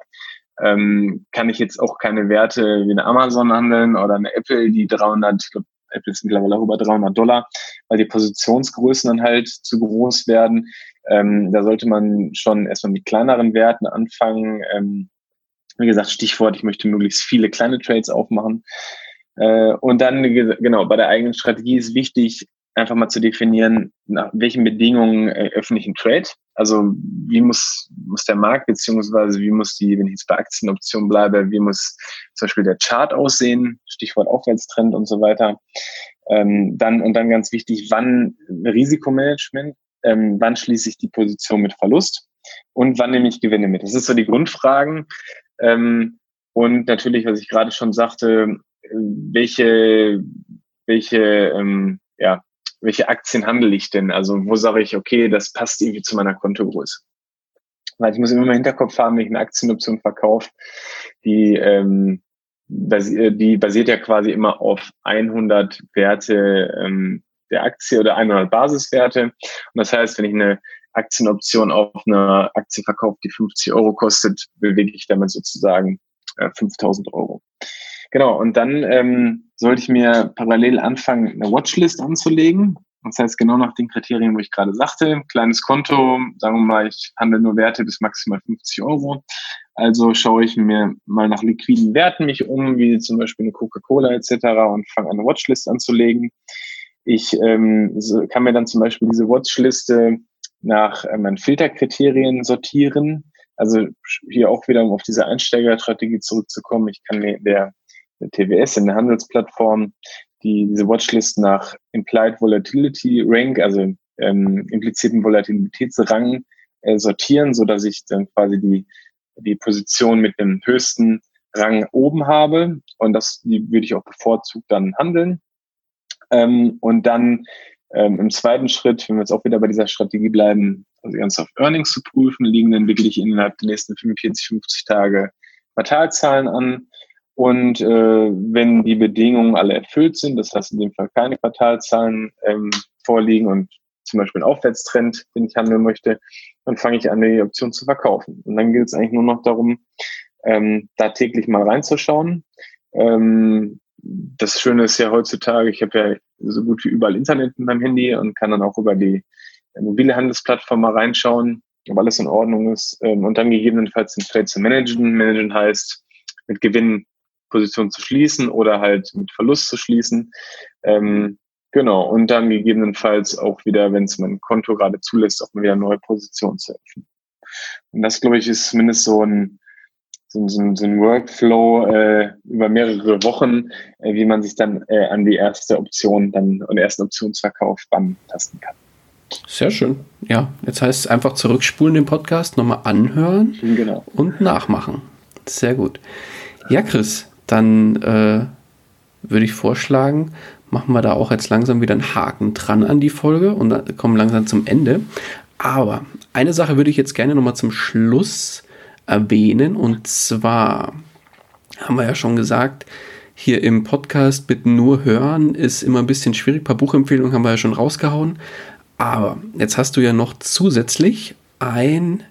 B: ähm, kann ich jetzt auch keine Werte wie eine Amazon handeln oder eine Apple, die 300, ich glaube, Apple ist mittlerweile auch über 300 Dollar, weil die Positionsgrößen dann halt zu groß werden. Ähm, da sollte man schon erstmal mit kleineren Werten anfangen. Ähm, wie gesagt, Stichwort, ich möchte möglichst viele kleine Trades aufmachen. Äh, und dann, genau, bei der eigenen Strategie ist wichtig, einfach mal zu definieren, nach welchen Bedingungen äh, öffne ich einen Trade. Also wie muss, muss der Markt, beziehungsweise wie muss die, wenn ich jetzt bei Aktienoptionen bleibe, wie muss zum Beispiel der Chart aussehen, Stichwort Aufwärtstrend und so weiter. Ähm, dann und dann ganz wichtig, wann Risikomanagement, ähm, wann schließe ich die Position mit Verlust und wann nehme ich Gewinne mit. Das ist so die Grundfragen. Ähm, und natürlich, was ich gerade schon sagte, welche, welche ähm, ja, welche Aktien handle ich denn? Also wo sage ich, okay, das passt irgendwie zu meiner Kontogröße. Weil ich muss immer im Hinterkopf haben, wenn ich eine Aktienoption verkaufe, die, ähm, die basiert ja quasi immer auf 100 Werte ähm, der Aktie oder 100 Basiswerte. Und das heißt, wenn ich eine Aktienoption auf eine Aktie verkaufe, die 50 Euro kostet, bewege ich damit sozusagen äh, 5000 Euro. Genau, und dann ähm, sollte ich mir parallel anfangen, eine Watchlist anzulegen. Das heißt, genau nach den Kriterien, wo ich gerade sagte, kleines Konto, sagen wir mal, ich handle nur Werte bis maximal 50 Euro. Also schaue ich mir mal nach liquiden Werten mich um, wie zum Beispiel eine Coca-Cola etc. und fange eine Watchlist anzulegen. Ich ähm, kann mir dann zum Beispiel diese Watchliste nach äh, meinen Filterkriterien sortieren. Also hier auch wieder, um auf diese Einsteigerstrategie zurückzukommen. Ich kann mir der TWS in der Handelsplattform die, diese Watchlist nach Implied Volatility Rank, also ähm, impliziten Volatilitätsrang äh, sortieren, so dass ich dann quasi die, die Position mit dem höchsten Rang oben habe. Und das die würde ich auch bevorzugt dann handeln. Ähm, und dann ähm, im zweiten Schritt, wenn wir jetzt auch wieder bei dieser Strategie bleiben, also ganz auf Earnings zu prüfen, liegen dann wirklich innerhalb der nächsten 45, 50 Tage Quartalzahlen an. Und äh, wenn die Bedingungen alle erfüllt sind, das heißt in dem Fall keine Quartalzahlen ähm, vorliegen und zum Beispiel ein Aufwärtstrend, den ich handeln möchte, dann fange ich an, die Option zu verkaufen. Und dann geht es eigentlich nur noch darum, ähm, da täglich mal reinzuschauen. Ähm, das Schöne ist ja heutzutage, ich habe ja so gut wie überall Internet in meinem Handy und kann dann auch über die mobile Handelsplattform mal reinschauen, ob alles in Ordnung ist ähm, und dann gegebenenfalls den Trade zu managen. Managen heißt, mit Gewinn Position zu schließen oder halt mit Verlust zu schließen. Ähm, genau, und dann gegebenenfalls auch wieder, wenn es mein Konto gerade zulässt, auch mal wieder neue Positionen zu öffnen. Und das, glaube ich, ist zumindest so ein, so, so, so ein Workflow äh, über mehrere Wochen, äh, wie man sich dann äh, an die erste Option dann und ersten Optionsverkauf tasten kann.
A: Sehr schön. Ja, jetzt heißt es einfach zurückspulen den Podcast, nochmal anhören genau. und nachmachen. Sehr gut. Ja, Chris, dann äh, würde ich vorschlagen, machen wir da auch jetzt langsam wieder einen Haken dran an die Folge und kommen langsam zum Ende. Aber eine Sache würde ich jetzt gerne nochmal zum Schluss erwähnen. Und zwar haben wir ja schon gesagt, hier im Podcast mit nur hören ist immer ein bisschen schwierig. Ein paar Buchempfehlungen haben wir ja schon rausgehauen. Aber jetzt hast du ja noch zusätzlich ein,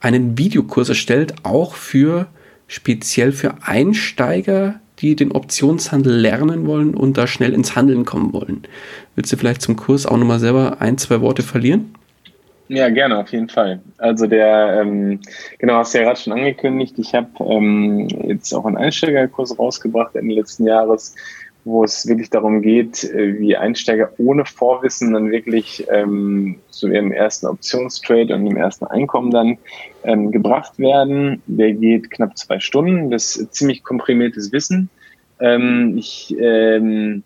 A: einen Videokurs erstellt, auch für speziell für Einsteiger, die den Optionshandel lernen wollen und da schnell ins Handeln kommen wollen. Willst du vielleicht zum Kurs auch nochmal selber ein, zwei Worte verlieren?
B: Ja, gerne, auf jeden Fall. Also der, ähm, genau, hast du ja gerade schon angekündigt, ich habe ähm, jetzt auch einen Einsteigerkurs rausgebracht Ende letzten Jahres, wo es wirklich darum geht, äh, wie Einsteiger ohne Vorwissen dann wirklich ähm, zu ihrem ersten Optionstrade und ihrem ersten Einkommen dann ähm, gebracht werden. Der geht knapp zwei Stunden, das ist ziemlich komprimiertes Wissen. Ähm, ich ähm,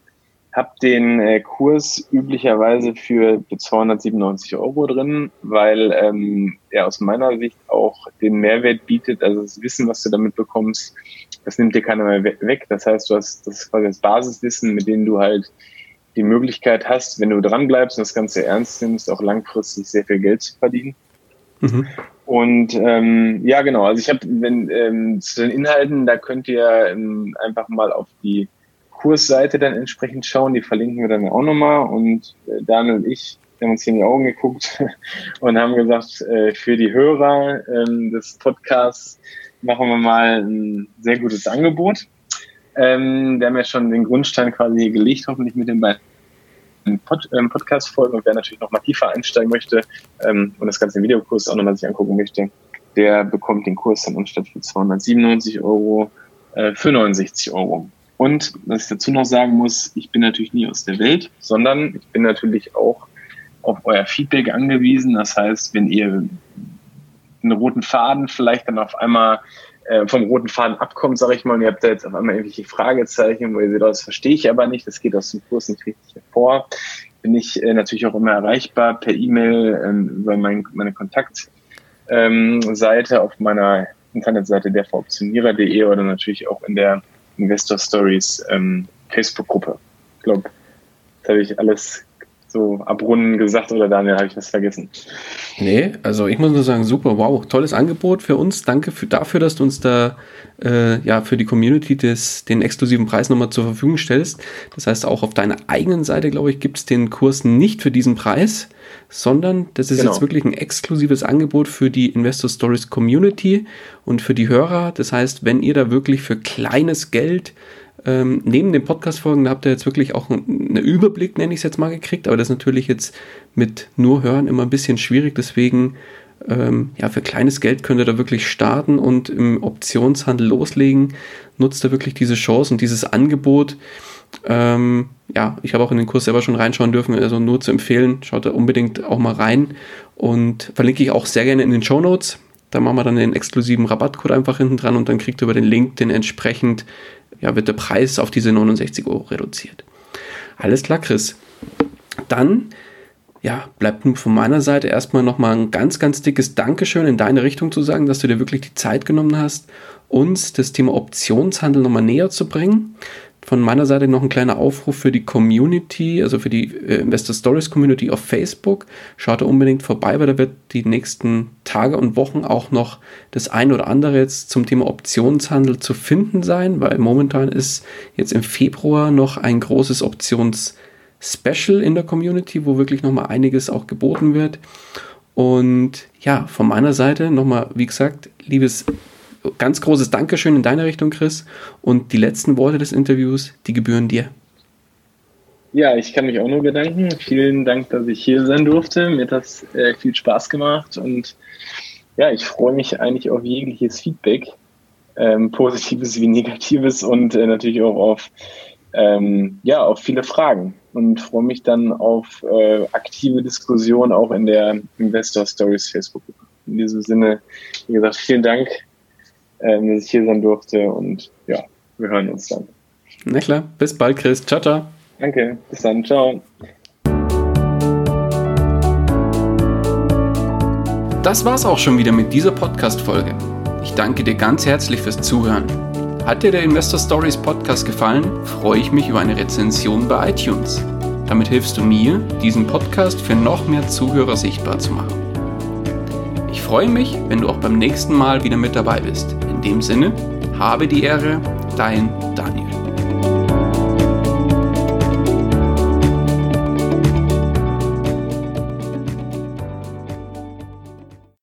B: habe den äh, Kurs üblicherweise für, 297 Euro drin, weil ähm, er aus meiner Sicht auch den Mehrwert bietet, also das Wissen, was du damit bekommst, das nimmt dir keiner mehr weg. Das heißt, du hast das ist quasi das Basiswissen, mit dem du halt die Möglichkeit hast, wenn du dranbleibst und das Ganze ernst nimmst, auch langfristig sehr viel Geld zu verdienen. Mhm. Und ähm, ja, genau. Also ich habe, wenn ähm, zu den Inhalten, da könnt ihr ähm, einfach mal auf die Kursseite dann entsprechend schauen. Die verlinken wir dann auch nochmal. Und äh, Daniel und ich haben uns hier in die Augen geguckt und haben gesagt, äh, für die Hörer ähm, des Podcasts machen wir mal ein sehr gutes Angebot. Ähm, wir haben ja schon den Grundstein quasi hier gelegt, hoffentlich mit den beiden Pod, ähm, Podcast-Folgen. Und wer natürlich noch mal tiefer einsteigen möchte ähm, und das Ganze Videokurs auch nochmal sich angucken möchte, der bekommt den Kurs dann anstatt für 297 Euro äh, für 69 Euro. Und was ich dazu noch sagen muss, ich bin natürlich nie aus der Welt, sondern ich bin natürlich auch auf euer Feedback angewiesen. Das heißt, wenn ihr einen roten Faden vielleicht dann auf einmal äh, vom roten Faden abkommt, sage ich mal, und ihr habt da jetzt auf einmal irgendwelche Fragezeichen, wo ihr seht, das verstehe ich aber nicht, das geht aus dem Kurs nicht richtig hervor, bin ich äh, natürlich auch immer erreichbar per E-Mail ähm, über mein, meine Kontaktseite ähm, auf meiner Internetseite derveroptionierer.de oder natürlich auch in der Investor Stories ähm, Facebook-Gruppe. Ich glaube, das habe ich alles so abrunden gesagt oder Daniel, habe ich was vergessen?
A: Nee, also ich muss nur sagen, super, wow, tolles Angebot für uns. Danke für, dafür, dass du uns da äh, ja für die Community des, den exklusiven Preis nochmal zur Verfügung stellst. Das heißt, auch auf deiner eigenen Seite, glaube ich, gibt es den Kurs nicht für diesen Preis, sondern das ist genau. jetzt wirklich ein exklusives Angebot für die Investor Stories Community und für die Hörer. Das heißt, wenn ihr da wirklich für kleines Geld ähm, neben den Podcast-Folgen habt ihr jetzt wirklich auch einen Überblick, nenne ich es jetzt mal, gekriegt, aber das ist natürlich jetzt mit nur Hören immer ein bisschen schwierig, deswegen ähm, ja, für kleines Geld könnt ihr da wirklich starten und im Optionshandel loslegen. Nutzt da wirklich diese Chance und dieses Angebot. Ähm, ja, ich habe auch in den Kurs selber schon reinschauen dürfen, also nur zu empfehlen, schaut da unbedingt auch mal rein und verlinke ich auch sehr gerne in den Show Notes. Da machen wir dann den exklusiven Rabattcode einfach hinten dran und dann kriegt ihr über den Link den entsprechend, ja, wird der Preis auf diese 69 Euro reduziert. Alles klar, Chris. Dann ja, bleibt nun von meiner Seite erstmal nochmal ein ganz, ganz dickes Dankeschön in deine Richtung zu sagen, dass du dir wirklich die Zeit genommen hast, uns das Thema Optionshandel nochmal näher zu bringen. Von meiner Seite noch ein kleiner Aufruf für die Community, also für die äh, Investor Stories Community auf Facebook. Schaut da unbedingt vorbei, weil da wird die nächsten Tage und Wochen auch noch das ein oder andere jetzt zum Thema Optionshandel zu finden sein, weil momentan ist jetzt im Februar noch ein großes Options Special in der Community, wo wirklich nochmal einiges auch geboten wird. Und ja, von meiner Seite nochmal, wie gesagt, liebes, ganz großes Dankeschön in deine Richtung, Chris. Und die letzten Worte des Interviews, die gebühren dir.
B: Ja, ich kann mich auch nur bedanken. Vielen Dank, dass ich hier sein durfte. Mir hat das äh, viel Spaß gemacht und ja, ich freue mich eigentlich auf jegliches Feedback, ähm, positives wie negatives und äh, natürlich auch auf ähm, ja, auf viele Fragen und freue mich dann auf äh, aktive Diskussionen auch in der Investor Stories Facebook. In diesem Sinne, wie gesagt, vielen Dank, ähm, dass ich hier sein durfte und ja, wir hören uns dann.
A: Na klar, bis bald, Chris. Ciao, ciao.
B: Danke, bis dann, ciao.
A: Das war's auch schon wieder mit dieser Podcast-Folge. Ich danke dir ganz herzlich fürs Zuhören. Hat dir der Investor Stories Podcast gefallen, freue ich mich über eine Rezension bei iTunes. Damit hilfst du mir, diesen Podcast für noch mehr Zuhörer sichtbar zu machen. Ich freue mich, wenn du auch beim nächsten Mal wieder mit dabei bist. In dem Sinne, habe die Ehre, dein Daniel.